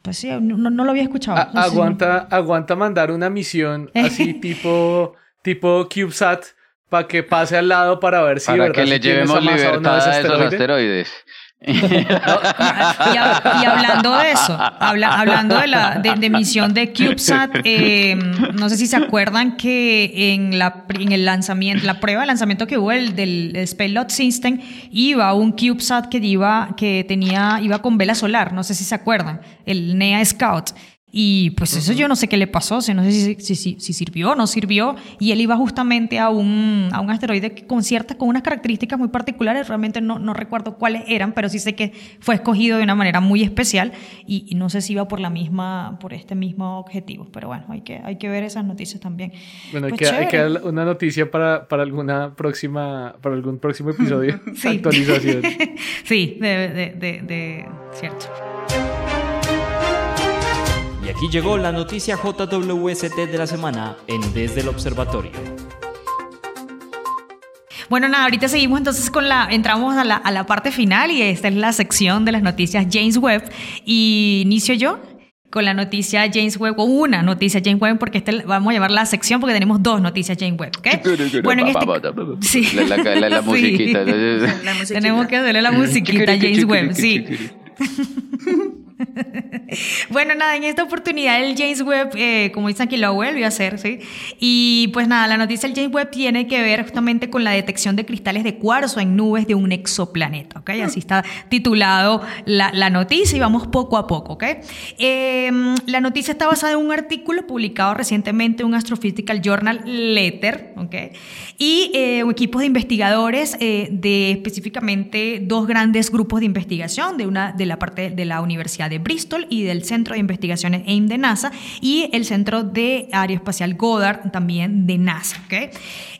pues sí, no, lo había escuchado. aguanta, aguanta mandar una misión [laughs] así tipo, tipo CubeSat para que pase al lado para ver si para que le llevemos libertad a esos asteroides. Y, y, hablando de eso, habla, hablando de la de, misión de CubeSat, eh, no sé si se acuerdan que en, la, en el lanzamiento, la prueba de lanzamiento que hubo el, del Space Lot System, iba un CubeSat que iba, que tenía, iba con vela solar, no sé si se acuerdan, el NEA Scout. Y pues eso yo no sé qué le pasó, no sé si, si, si, sirvió o no sirvió. Y él iba justamente a un, a un asteroide con ciertas, con unas características muy particulares, realmente no, no recuerdo cuáles eran, pero sí sé que fue escogido de una manera muy especial y, no sé si iba por la misma, por este mismo objetivo. Pero bueno, hay que, hay que ver esas noticias también. Bueno, hay, pues que, dar una noticia para, para alguna próxima, para algún próximo episodio. [laughs] sí. Actualización. [laughs] sí, de, de, de, de cierto. Y aquí llegó la noticia JWST de la semana en Desde el Observatorio. Bueno, nada, ahorita seguimos entonces con la, entramos a la, a la parte final y esta es la sección de las noticias James Webb. Y inicio yo con la noticia James Webb, o una noticia James Webb, porque este vamos a llamar la sección porque tenemos dos noticias James Webb, ¿ok? Bueno, en este... Sí. La, la, la, [laughs] musiquita. Tenemos que hacerle la musiquita James Webb, sí. [laughs] [laughs] bueno, nada, en esta oportunidad el James Webb, eh, como dicen aquí, lo vuelve a hacer, ¿sí? Y pues nada, la noticia del James Webb tiene que ver justamente con la detección de cristales de cuarzo en nubes de un exoplaneta, ¿ok? Así está titulado la, noticia y vamos poco a poco, ¿ok? Em, la noticia está basada en un artículo publicado recientemente en un Astrophysical Journal Letter, ¿ok? Y eh, equipos de investigadores eh, de específicamente dos grandes grupos de investigación, de una de la parte de la Universidad de Bristol y del Centro de Investigaciones AIM de NASA y el Centro de Aeroespacial Goddard también de NASA. ¿okay?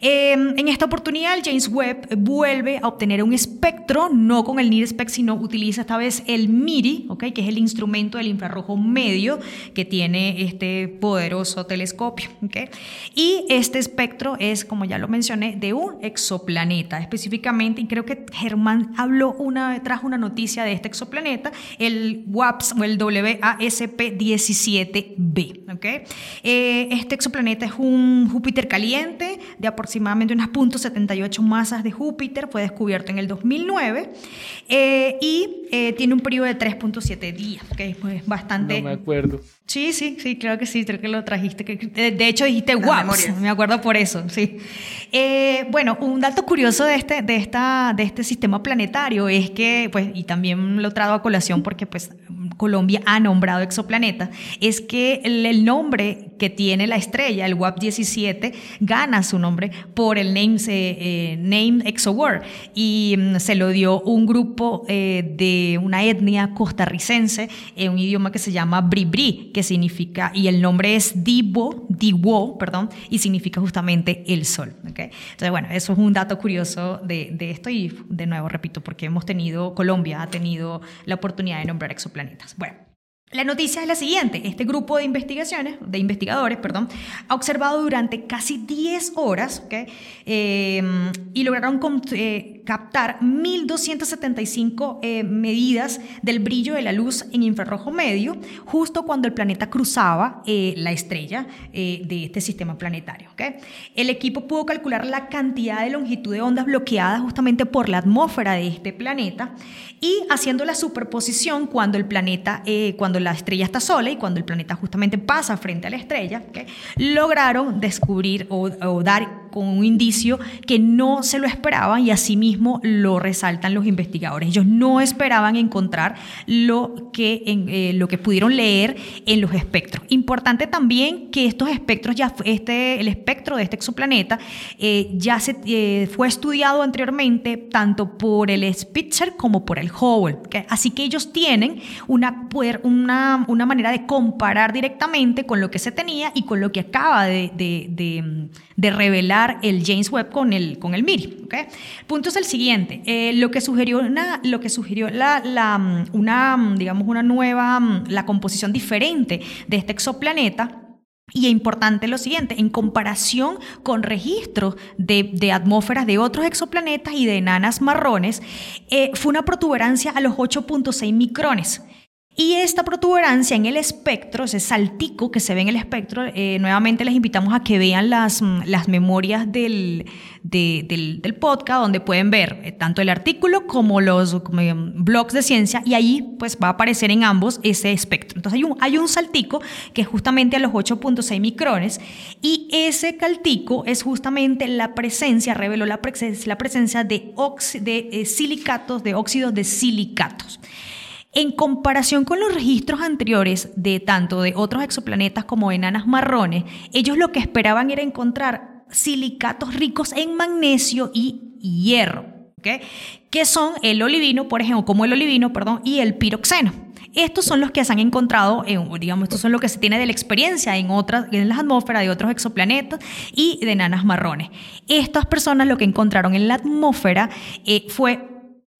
Em, en esta oportunidad, James Webb vuelve a obtener un espectro, no con el NIRSPEC, sino utiliza esta vez el MIRI, ¿okay? que es el instrumento del infrarrojo medio que tiene este poderoso telescopio. ¿okay? Y este espectro es, como ya lo mencioné, de un exoplaneta específicamente, y creo que Germán habló una, trajo una noticia de este exoplaneta, el O el WASP-17b. ¿okay? Eh, este exoplaneta es un Júpiter caliente de aproximadamente unas .78 masas de Júpiter, fue descubierto en el 2009 eh, y eh, tiene un periodo de 3.7 días, que es bastante... No me acuerdo. Sí, sí, sí, claro que sí, creo que lo trajiste. De hecho, dijiste WAPS, me acuerdo por eso, sí. bueno, un dato curioso de este, de, esta, de este sistema planetario es que, pues, y también lo traigo a colación porque, pues, Colombia ha nombrado exoplaneta, es que el, nombre que tiene la estrella, el WAP 17, gana su nombre por el name, eh, name ExoWorld y mm, se lo dio un grupo eh, una etnia costarricense en un idioma que se llama Bribri, que significa, y el nombre es Divo, Diwo, perdón, y significa justamente el sol. ¿okay? Entonces, bueno, eso es un dato curioso de, de esto y de nuevo repito, porque hemos tenido, Colombia ha tenido la oportunidad de nombrar exoplanetas. Bueno, la noticia es la siguiente. Este grupo de investigaciones, de investigadores, perdón, ha observado durante casi 10 horas eh, y lograron eh, captar 1.275 eh, medidas del brillo de la luz en infrarrojo medio, justo cuando el planeta cruzaba la estrella de este sistema planetario. El equipo pudo calcular la cantidad de longitud de ondas bloqueadas justamente por la atmósfera de este planeta y haciendo la superposición cuando el planeta, cuando la estrella está sola y cuando el planeta justamente pasa frente a la estrella, lograron descubrir o, dar con un indicio que no se lo esperaban y asimismo lo resaltan los investigadores. Ellos no esperaban encontrar lo que, eh, lo que pudieron leer en los espectros. Importante también que estos espectros, ya este, el espectro de este exoplaneta eh, ya se, eh, fue estudiado anteriormente tanto por el Spitzer como por el Hubble. Así que ellos tienen una, poder, un una, manera de comparar directamente con lo que se tenía y con lo que acaba de, revelar el James Webb con el, con el MIRI. ¿okay? El punto es el siguiente, eh, lo que sugirió, una, lo que sugirió la, una, digamos, una nueva, la composición diferente de este exoplaneta, y es importante lo siguiente, en comparación con registros de, atmósferas de otros exoplanetas y de enanas marrones, eh, fue una protuberancia a los 8.6 micrones. Y esta protuberancia en el espectro, ese saltico que se ve en el espectro, eh, nuevamente les invitamos a que vean las, mm, las memorias del, del, del, podcast, donde pueden ver eh, tanto el artículo como los mm, blogs de ciencia, y ahí pues va a aparecer en ambos ese espectro. Entonces hay un, hay un saltico que es justamente a los 8.6 micrones, y ese caltico es justamente la presencia, reveló la presencia, la presencia de, de eh, silicatos, de óxidos de silicatos. En comparación con los registros anteriores de tanto de otros exoplanetas como enanas marrones, ellos lo que esperaban era encontrar silicatos ricos en magnesio y hierro, que son el olivino, por ejemplo, como el olivino, perdón, y el piroxeno. Estos son los que se han encontrado, en, digamos, estos son los que se tiene de la experiencia en otras, en las atmósferas de otros exoplanetas y de enanas marrones. Estas personas lo que encontraron en la atmósfera eh, fue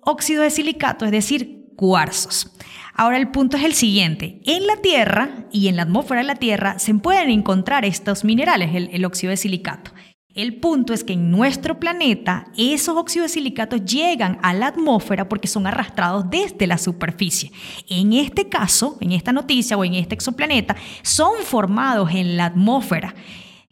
óxido de silicato, es decir, cuarzos. Ahora el punto es el siguiente. En la Tierra y en la atmósfera de la Tierra se pueden encontrar estos minerales, el, óxido de silicato. El punto es que en nuestro planeta esos óxidos de silicato llegan a la atmósfera porque son arrastrados desde la superficie. En este caso, en esta noticia o en este exoplaneta, son formados en la atmósfera.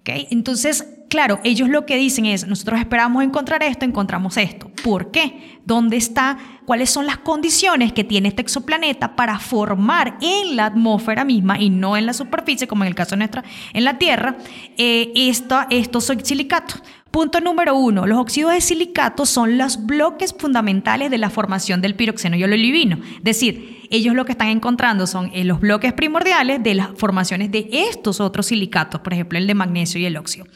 Entonces, claro, ellos lo que dicen es, nosotros esperamos encontrar esto, encontramos esto. ¿Por qué? ¿Dónde está? ¿Cuáles son las condiciones que tiene este exoplaneta para formar en la atmósfera misma y no en la superficie, como en el caso nuestra, en la Tierra, eh, estos silicatos? Punto número uno, los óxidos de silicato son los bloques fundamentales de la formación del piroxeno y el olivino. Es decir, ellos lo que están encontrando son eh, los bloques primordiales de las formaciones de estos otros silicatos, por ejemplo, el de magnesio y el óxido.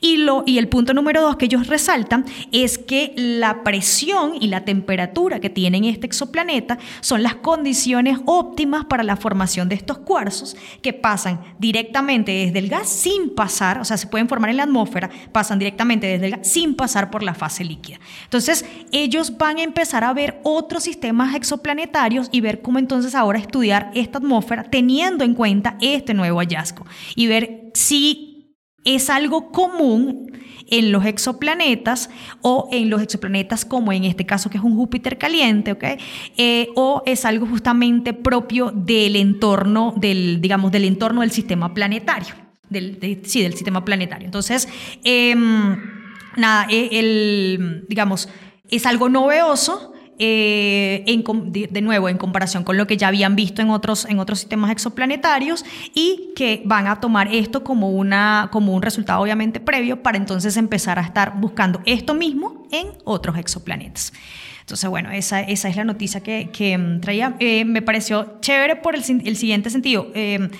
Y, lo, y el punto número dos que ellos resaltan es que la presión y la temperatura que tienen este exoplaneta son las condiciones óptimas para la formación de estos cuarzos que pasan directamente desde el gas sin pasar, o sea, se pueden formar en la atmósfera, pasan directamente desde el gas sin pasar por la fase líquida. Entonces, ellos van a empezar a ver otros sistemas exoplanetarios y ver cómo entonces ahora estudiar esta atmósfera teniendo en cuenta este nuevo hallazgo y ver si es algo común en los exoplanetas o en los exoplanetas como en este caso que es un Júpiter caliente, ¿ok? Eh, o es algo justamente propio del entorno, del, digamos, del entorno del sistema planetario, sí, del sistema planetario. Entonces, em, nada, eh, el, digamos, es algo novedoso, eh, de, nuevo, en comparación con lo que ya habían visto en otros, en otros sistemas exoplanetarios y que van a tomar esto como, una, como un resultado obviamente previo para entonces empezar a estar buscando esto mismo en otros exoplanetas. Entonces, bueno, esa, esa es la noticia que, que mm, traía. Eh, me pareció chévere por el, el siguiente sentido. Eh,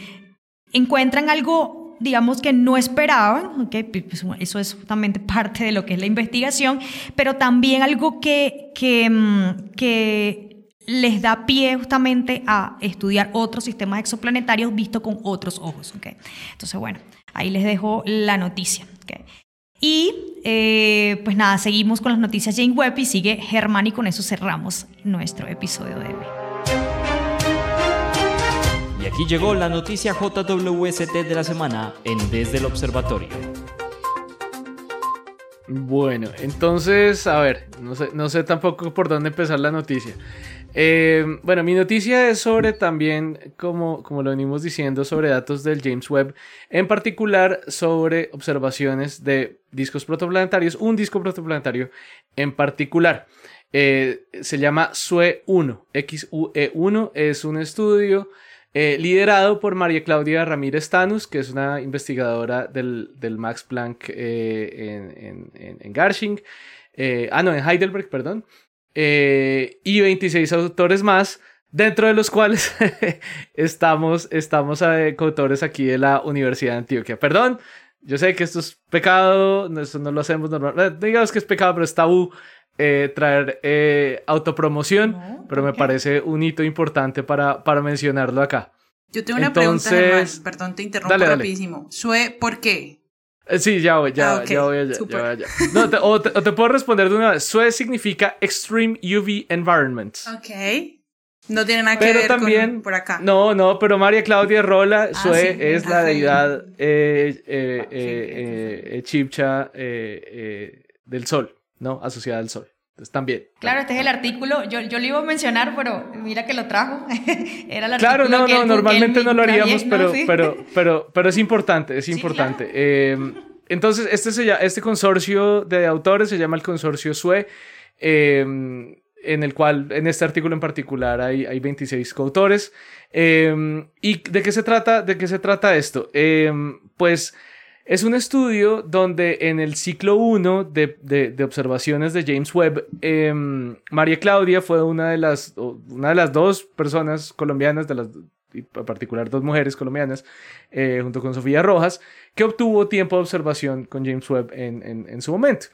encuentran algo digamos que no esperaban, okay, pues, eso es justamente [laughs] parte de lo que es la investigación, pero también algo que, que, mm, que les da pie justamente a estudiar otros sistemas exoplanetarios visto con otros ojos. Okay. Entonces, bueno, ahí les dejo la noticia. Okay. Y eh, pues nada, seguimos con las noticias Jane Webb y sigue Germán y con eso cerramos nuestro episodio de hoy. Aquí llegó la noticia JWST de la semana en Desde el Observatorio. Bueno, entonces, a ver, no sé, no sé tampoco por dónde empezar la noticia. Eh, bueno, mi noticia es sobre también, como, como lo venimos diciendo, sobre datos del James Webb, en particular sobre observaciones de discos protoplanetarios, un disco protoplanetario en particular. Eh, se llama SUE1, XUE1, es un estudio eh, liderado por María Claudia Ramírez Tanus, que es una investigadora del, Max Planck eh, en, Garching, eh, ah, no, en Heidelberg, perdón, y 26 autores más, dentro de los cuales [laughs] estamos, estamos autores aquí de la Universidad de Antioquia. Perdón, yo sé que esto es pecado, no lo hacemos normal, digamos que es pecado, pero es tabú eh, traer eh, autopromoción, pero me parece un hito importante para, para mencionarlo acá. Yo tengo una pregunta, Germán. Perdón, te interrumpo rapidísimo. Sue, ¿por qué? Eh, sí, ya voy, ya, ah, ya voy allá. Ya voy No, te, o, te, puedo responder de una vez. SUE significa Extreme UV Environments. Ok. No tiene nada que pero ver también, con por acá. No, no, pero María Claudia Rola, ah, Sue es la deidad eh, eh, ah, chipcha del sol. ¿No? Asociada al Sol. Entonces también. Claro, este es el artículo, yo, yo lo iba a mencionar, pero mira que lo trajo. [laughs] Era el claro, no, que no, normalmente no lo haríamos, pero, Sí. pero, pero, pero es importante, es Sí, importante. Eh, entonces, este, se llama- este consorcio de autores se llama el consorcio SUE, eh, en el cual, en este artículo en particular, hay, hay 26 coautores. Eh, ¿Y de qué se trata, de qué se trata esto? Eh, pues es un estudio donde en el ciclo 1 de, de- observaciones de James Webb, eh, María Claudia fue una de las, una de las dos personas colombianas, de las, en particular dos mujeres colombianas, eh, junto con Sofía Rojas, que obtuvo tiempo de observación con James Webb en- en su momento.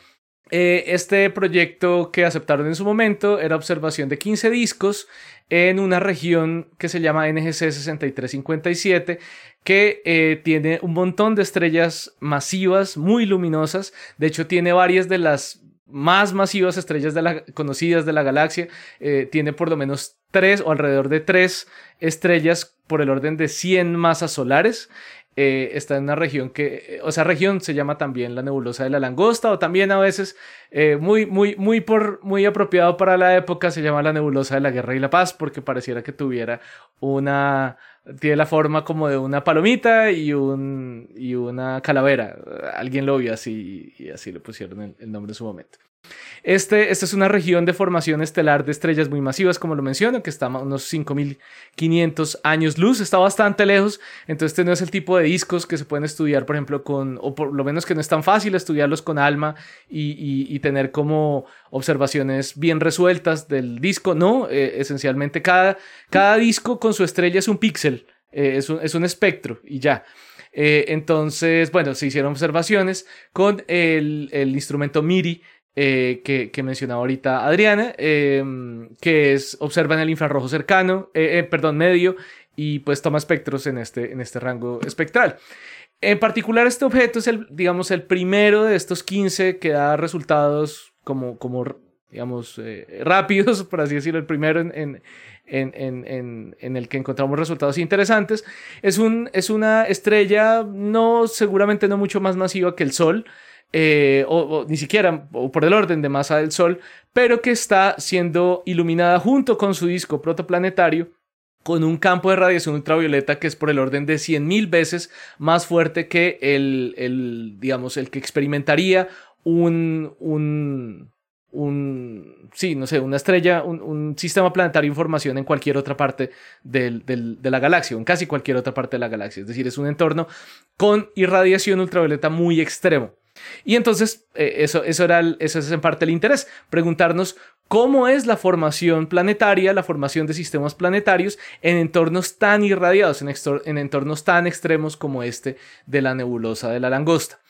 Eh, este proyecto que aceptaron en su momento era observación de 15 discos en una región que se llama NGC 6357, que eh, tiene un montón de estrellas masivas, muy luminosas. De hecho, tiene varias de las más masivas estrellas conocidas de la galaxia. Eh, tiene por lo menos tres o alrededor de tres estrellas por el orden de 100 masas solares. Eh, está en una región que, o esa región se llama también la nebulosa de la langosta o también a veces eh, muy, muy, muy, por, muy apropiado para la época se llama la nebulosa de la guerra y la paz porque pareciera que tuviera una, tiene la forma como de una palomita y, un, y una calavera. Alguien lo vio así y así le pusieron el, el nombre en su momento. Este, esta es una región de formación estelar de estrellas muy masivas, como lo menciono, que está a unos 5500 años luz, está bastante lejos, entonces este no es el tipo de discos que se pueden estudiar, por ejemplo, con, o por lo menos que no es tan fácil estudiarlos con ALMA y, tener como observaciones bien resueltas del disco, no, eh, esencialmente cada, cada disco con su estrella es un píxel, eh, es, un, es un espectro y ya. Eh, entonces, bueno, se hicieron observaciones con el, el instrumento MIRI eh, que, que mencionaba ahorita Adriana, eh, que es observa en el infrarrojo cercano, eh, eh, perdón, medio, y pues toma espectros en este, en este rango espectral. En particular, este objeto es el, digamos, el primero de estos 15 que da resultados como, como digamos, eh, rápidos, [laughs] por así decirlo, el primero en, en, en- en el que encontramos resultados interesantes. Es, un, es una estrella no, seguramente no mucho más masiva que el Sol, eh, o, ni siquiera por el orden de masa del Sol, pero que está siendo iluminada junto con su disco protoplanetario con un campo de radiación ultravioleta que es por el orden de 100.000 veces más fuerte que el, el, digamos, el que experimentaría un, un, un, sí, no sé, una estrella, un, un sistema planetario en formación en cualquier otra parte del- del- de la galaxia, en casi cualquier otra parte de la galaxia. Es decir, es un entorno con irradiación ultravioleta muy extremo. Y entonces, eh, eso, eso, era eso es en parte el interés, preguntarnos cómo es la formación planetaria, la formación de sistemas planetarios en entornos tan irradiados, en entornos tan extremos como este de la nebulosa de la langosta.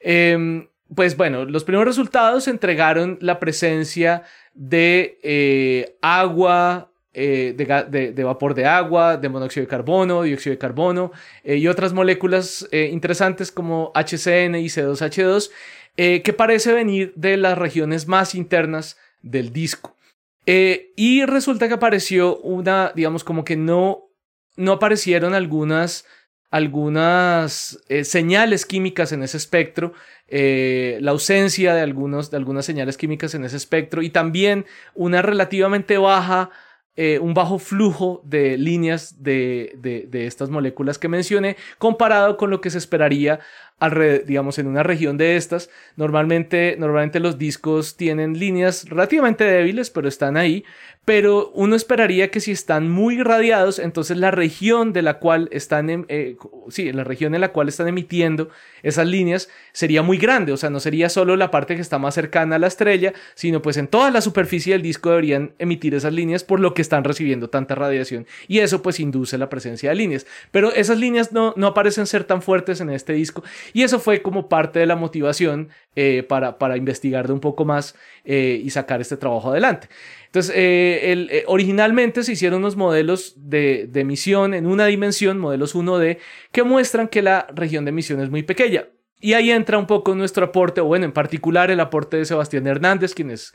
Em, pues bueno, los primeros resultados entregaron la presencia de eh, agua, eh, de, vapor de agua, de monóxido de carbono, dióxido de carbono eh, y otras moléculas eh, interesantes como HCN y C2H2 eh, que parece venir de las regiones más internas del disco. Y resulta que apareció una, digamos, como que no, no aparecieron algunas, algunas señales químicas en ese espectro, la ausencia de, algunos, de algunas señales químicas en ese espectro y también una relativamente baja, eh, un bajo flujo de líneas de, de- de estas moléculas que mencioné, comparado con lo que se esperaría digamos, en una región de estas. Normalmente, normalmente los discos tienen líneas relativamente débiles, pero están ahí. Pero uno esperaría que si están muy irradiados, entonces la región de la cual están, em- eh, sí, la región en la cual están emitiendo esas líneas sería muy grande. O sea, no sería solo la parte que está más cercana a la estrella, sino pues en toda la superficie del disco deberían emitir esas líneas por lo que están recibiendo tanta radiación. Y eso pues induce la presencia de líneas. Pero esas líneas no, no parecen ser tan fuertes en este disco. Y eso fue como parte de la motivación eh, para, para investigar de un poco más eh, y sacar este trabajo adelante. Entonces, eh, el- originalmente se hicieron unos modelos de, de emisión en una dimensión, modelos 1D, que muestran que la región de emisión es muy pequeña. y ahí entra un poco nuestro aporte, o bueno, en particular el aporte de Sebastián Hernández, quien es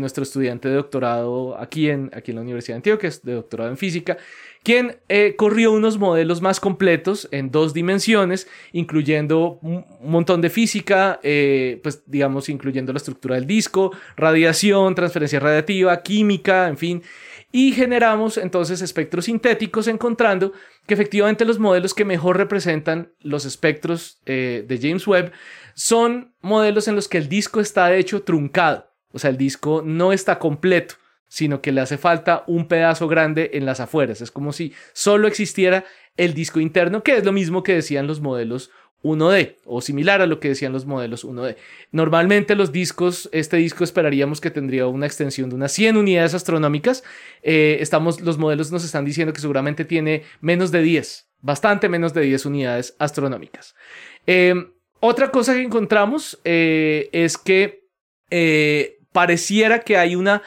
nuestro estudiante de doctorado aquí en, aquí en la Universidad de Antioquia, es de doctorado en física, quien eh, corrió unos modelos más completos en dos dimensiones, incluyendo un montón de física, pues digamos, incluyendo la estructura del disco, radiación, transferencia radiativa, química, en fin. Y generamos entonces espectros sintéticos encontrando que efectivamente los modelos que mejor representan los espectros eh, de James Webb son modelos en los que el disco está de hecho truncado, o sea, el disco no está completo, sino que le hace falta un pedazo grande en las afueras, es como si solo existiera el disco interno, que es lo mismo que decían los modelos 1D o similar a lo que decían los modelos 1D. Normalmente los discos, este disco esperaríamos que tendría una extensión de unas 100 unidades astronómicas. Eh, estamos, los modelos nos están diciendo que seguramente tiene menos de 10, bastante menos de 10 unidades astronómicas. Em, otra cosa que encontramos eh, es que eh, pareciera que hay una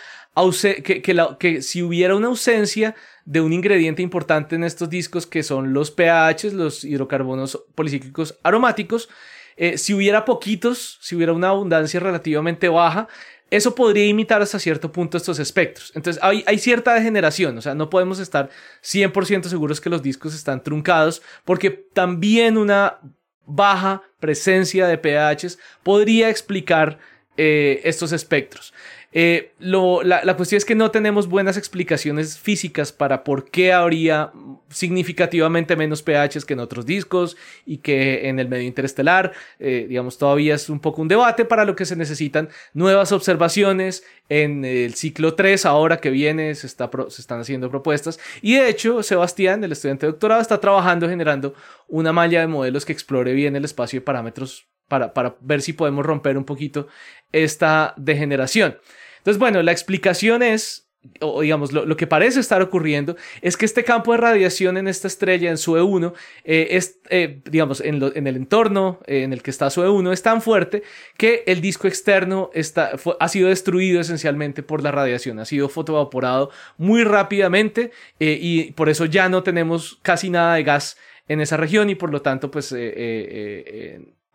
que, que si hubiera una ausencia de un ingrediente importante en estos discos que son los pH, los hidrocarbonos policíclicos aromáticos. Eh, si hubiera poquitos, si hubiera una abundancia relativamente baja, eso podría imitar hasta cierto punto estos espectros. Entonces hay, hay cierta degeneración, o sea, no podemos estar 100% seguros que los discos están truncados, porque también una baja presencia de pHs podría explicar eh, estos espectros. Eh, la, cuestión es que no tenemos buenas explicaciones físicas para por qué habría significativamente menos pHs que en otros discos y que en el medio interestelar. Eh, digamos, todavía es un poco un debate para lo que se necesitan nuevas observaciones. En el ciclo 3, ahora que viene, se, está, se están haciendo propuestas. Y de hecho, Sebastián, el estudiante de doctorado, está trabajando generando una malla de modelos que explore bien el espacio de parámetros para, ver si podemos romper un poquito esta degeneración. Entonces, bueno, la explicación es, o digamos, lo, que parece estar ocurriendo es que este campo de radiación en esta estrella, en su E1, eh, es, eh, digamos, en, el entorno eh, en el que está su E1, es tan fuerte que el disco externo está, ha sido destruido esencialmente por la radiación, ha sido fotoevaporado muy rápidamente y por eso ya no tenemos casi nada de gas en esa región y por lo tanto, pues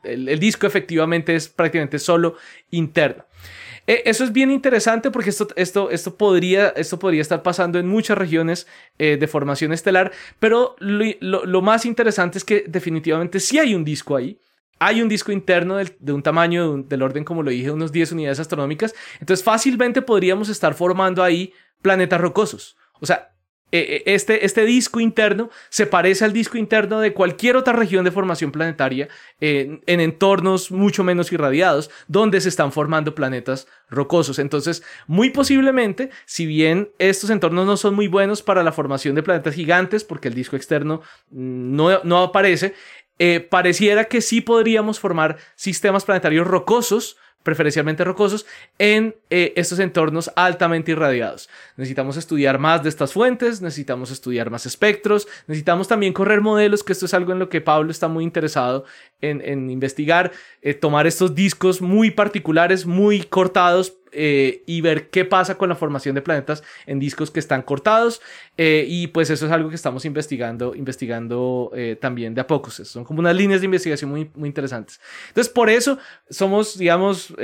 el, el disco efectivamente es prácticamente solo interno. Eh, eso es bien interesante porque esto, esto, esto, podría, esto podría estar pasando en muchas regiones eh, de formación estelar, pero lo, más interesante es que definitivamente sí hay un disco ahí. Hay un disco interno de un tamaño del orden, como lo dije, unos 10 unidades astronómicas. Entonces fácilmente podríamos estar formando ahí planetas rocosos. O sea, este, este disco interno se parece al disco interno de cualquier otra región de formación planetaria en entornos mucho menos irradiados, donde se están formando planetas rocosos. Entonces, muy posiblemente, si bien estos entornos no son muy buenos para la formación de planetas gigantes, porque el disco externo mm, no, no aparece, eh, pareciera que sí podríamos formar sistemas planetarios rocosos preferencialmente rocosos, en eh, estos entornos altamente irradiados. Necesitamos estudiar más de estas fuentes, necesitamos estudiar más espectros, necesitamos también correr modelos, que esto es algo en lo que Pablo está muy interesado en, investigar, eh, tomar estos discos muy particulares, muy cortados, eh, y ver qué pasa con la formación de planetas en discos que están cortados. Eh, y pues eso es algo que estamos investigando, investigando eh, también de a pocos. Son como unas líneas de investigación muy, muy interesantes. Entonces, por eso somos, digamos,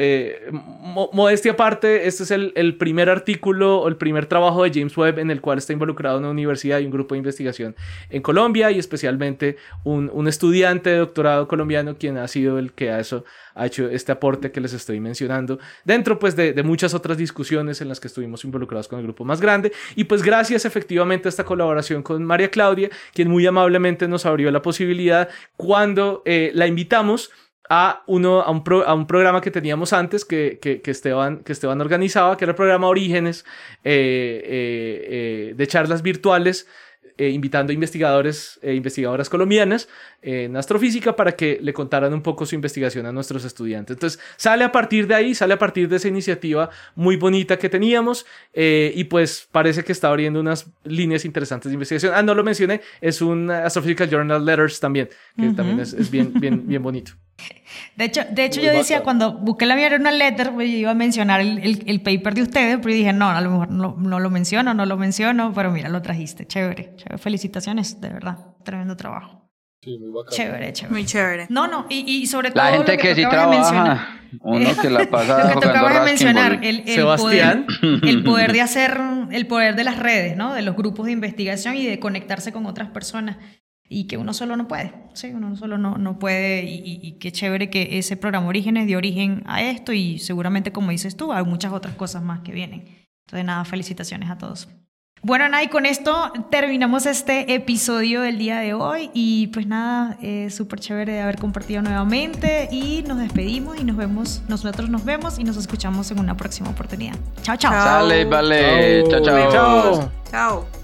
modestia aparte, este es el, el, primer artículo o el primer trabajo de James Webb en el cual está involucrado una universidad y un grupo de investigación en Colombia y especialmente un, un estudiante de doctorado colombiano quien ha sido el que ha, eso, ha hecho este aporte que les estoy mencionando dentro pues de, muchas otras discusiones en las que estuvimos involucrados con el grupo más grande. Y pues gracias efectivamente a esta colaboración con María Claudia, quien muy amablemente nos abrió la posibilidad cuando eh, la invitamos a, uno, a, un, a un programa que teníamos antes que, que, que, Esteban, que Esteban organizaba, que era el programa Orígenes eh, eh, de charlas virtuales eh, invitando a investigadores e investigadoras colombianas en astrofísica para que le contaran un poco su investigación a nuestros estudiantes. Entonces, sale a partir de ahí, sale a partir de esa iniciativa muy bonita que teníamos eh, y pues parece que está abriendo unas líneas interesantes de investigación. Ah, no lo mencioné, es un Astrophysical Journal Letters también, que también es, es, bien, bien, bien bonito. [laughs] De hecho, de hecho yo decía, cuando busqué la una letter, pues iba a mencionar el, el, paper de ustedes, pero dije, no, a lo mejor no, no, lo menciono, no lo menciono, pero mira, lo trajiste, chévere, chévere, felicitaciones, de verdad, tremendo trabajo. Sí, muy bacano. Chévere, chévere. Muy chévere. No, no, y, y sobre todo. La lo gente que sí trabaja, uno que la pasa [laughs] Lo que tocaba de mencionar, el, el Sebastián. Poder, el poder de hacer, el poder de las redes, ¿no? De los grupos de investigación y de conectarse con otras personas. Y que uno solo no puede, sí, uno solo no, no puede. Y, y- y qué chévere que ese programa Orígenes dio origen a esto y seguramente, como dices tú, hay muchas otras cosas más que vienen. Entonces, nada, felicitaciones a todos. Bueno, nada, y con esto terminamos este episodio del día de hoy. Y pues nada, eh, súper chévere de haber compartido nuevamente. Y nos despedimos y nos vemos, nosotros nos vemos y nos escuchamos en una próxima oportunidad. Chao, chao. Chao. Sale, vale. Chao, Chao. chao. Chao. Chao.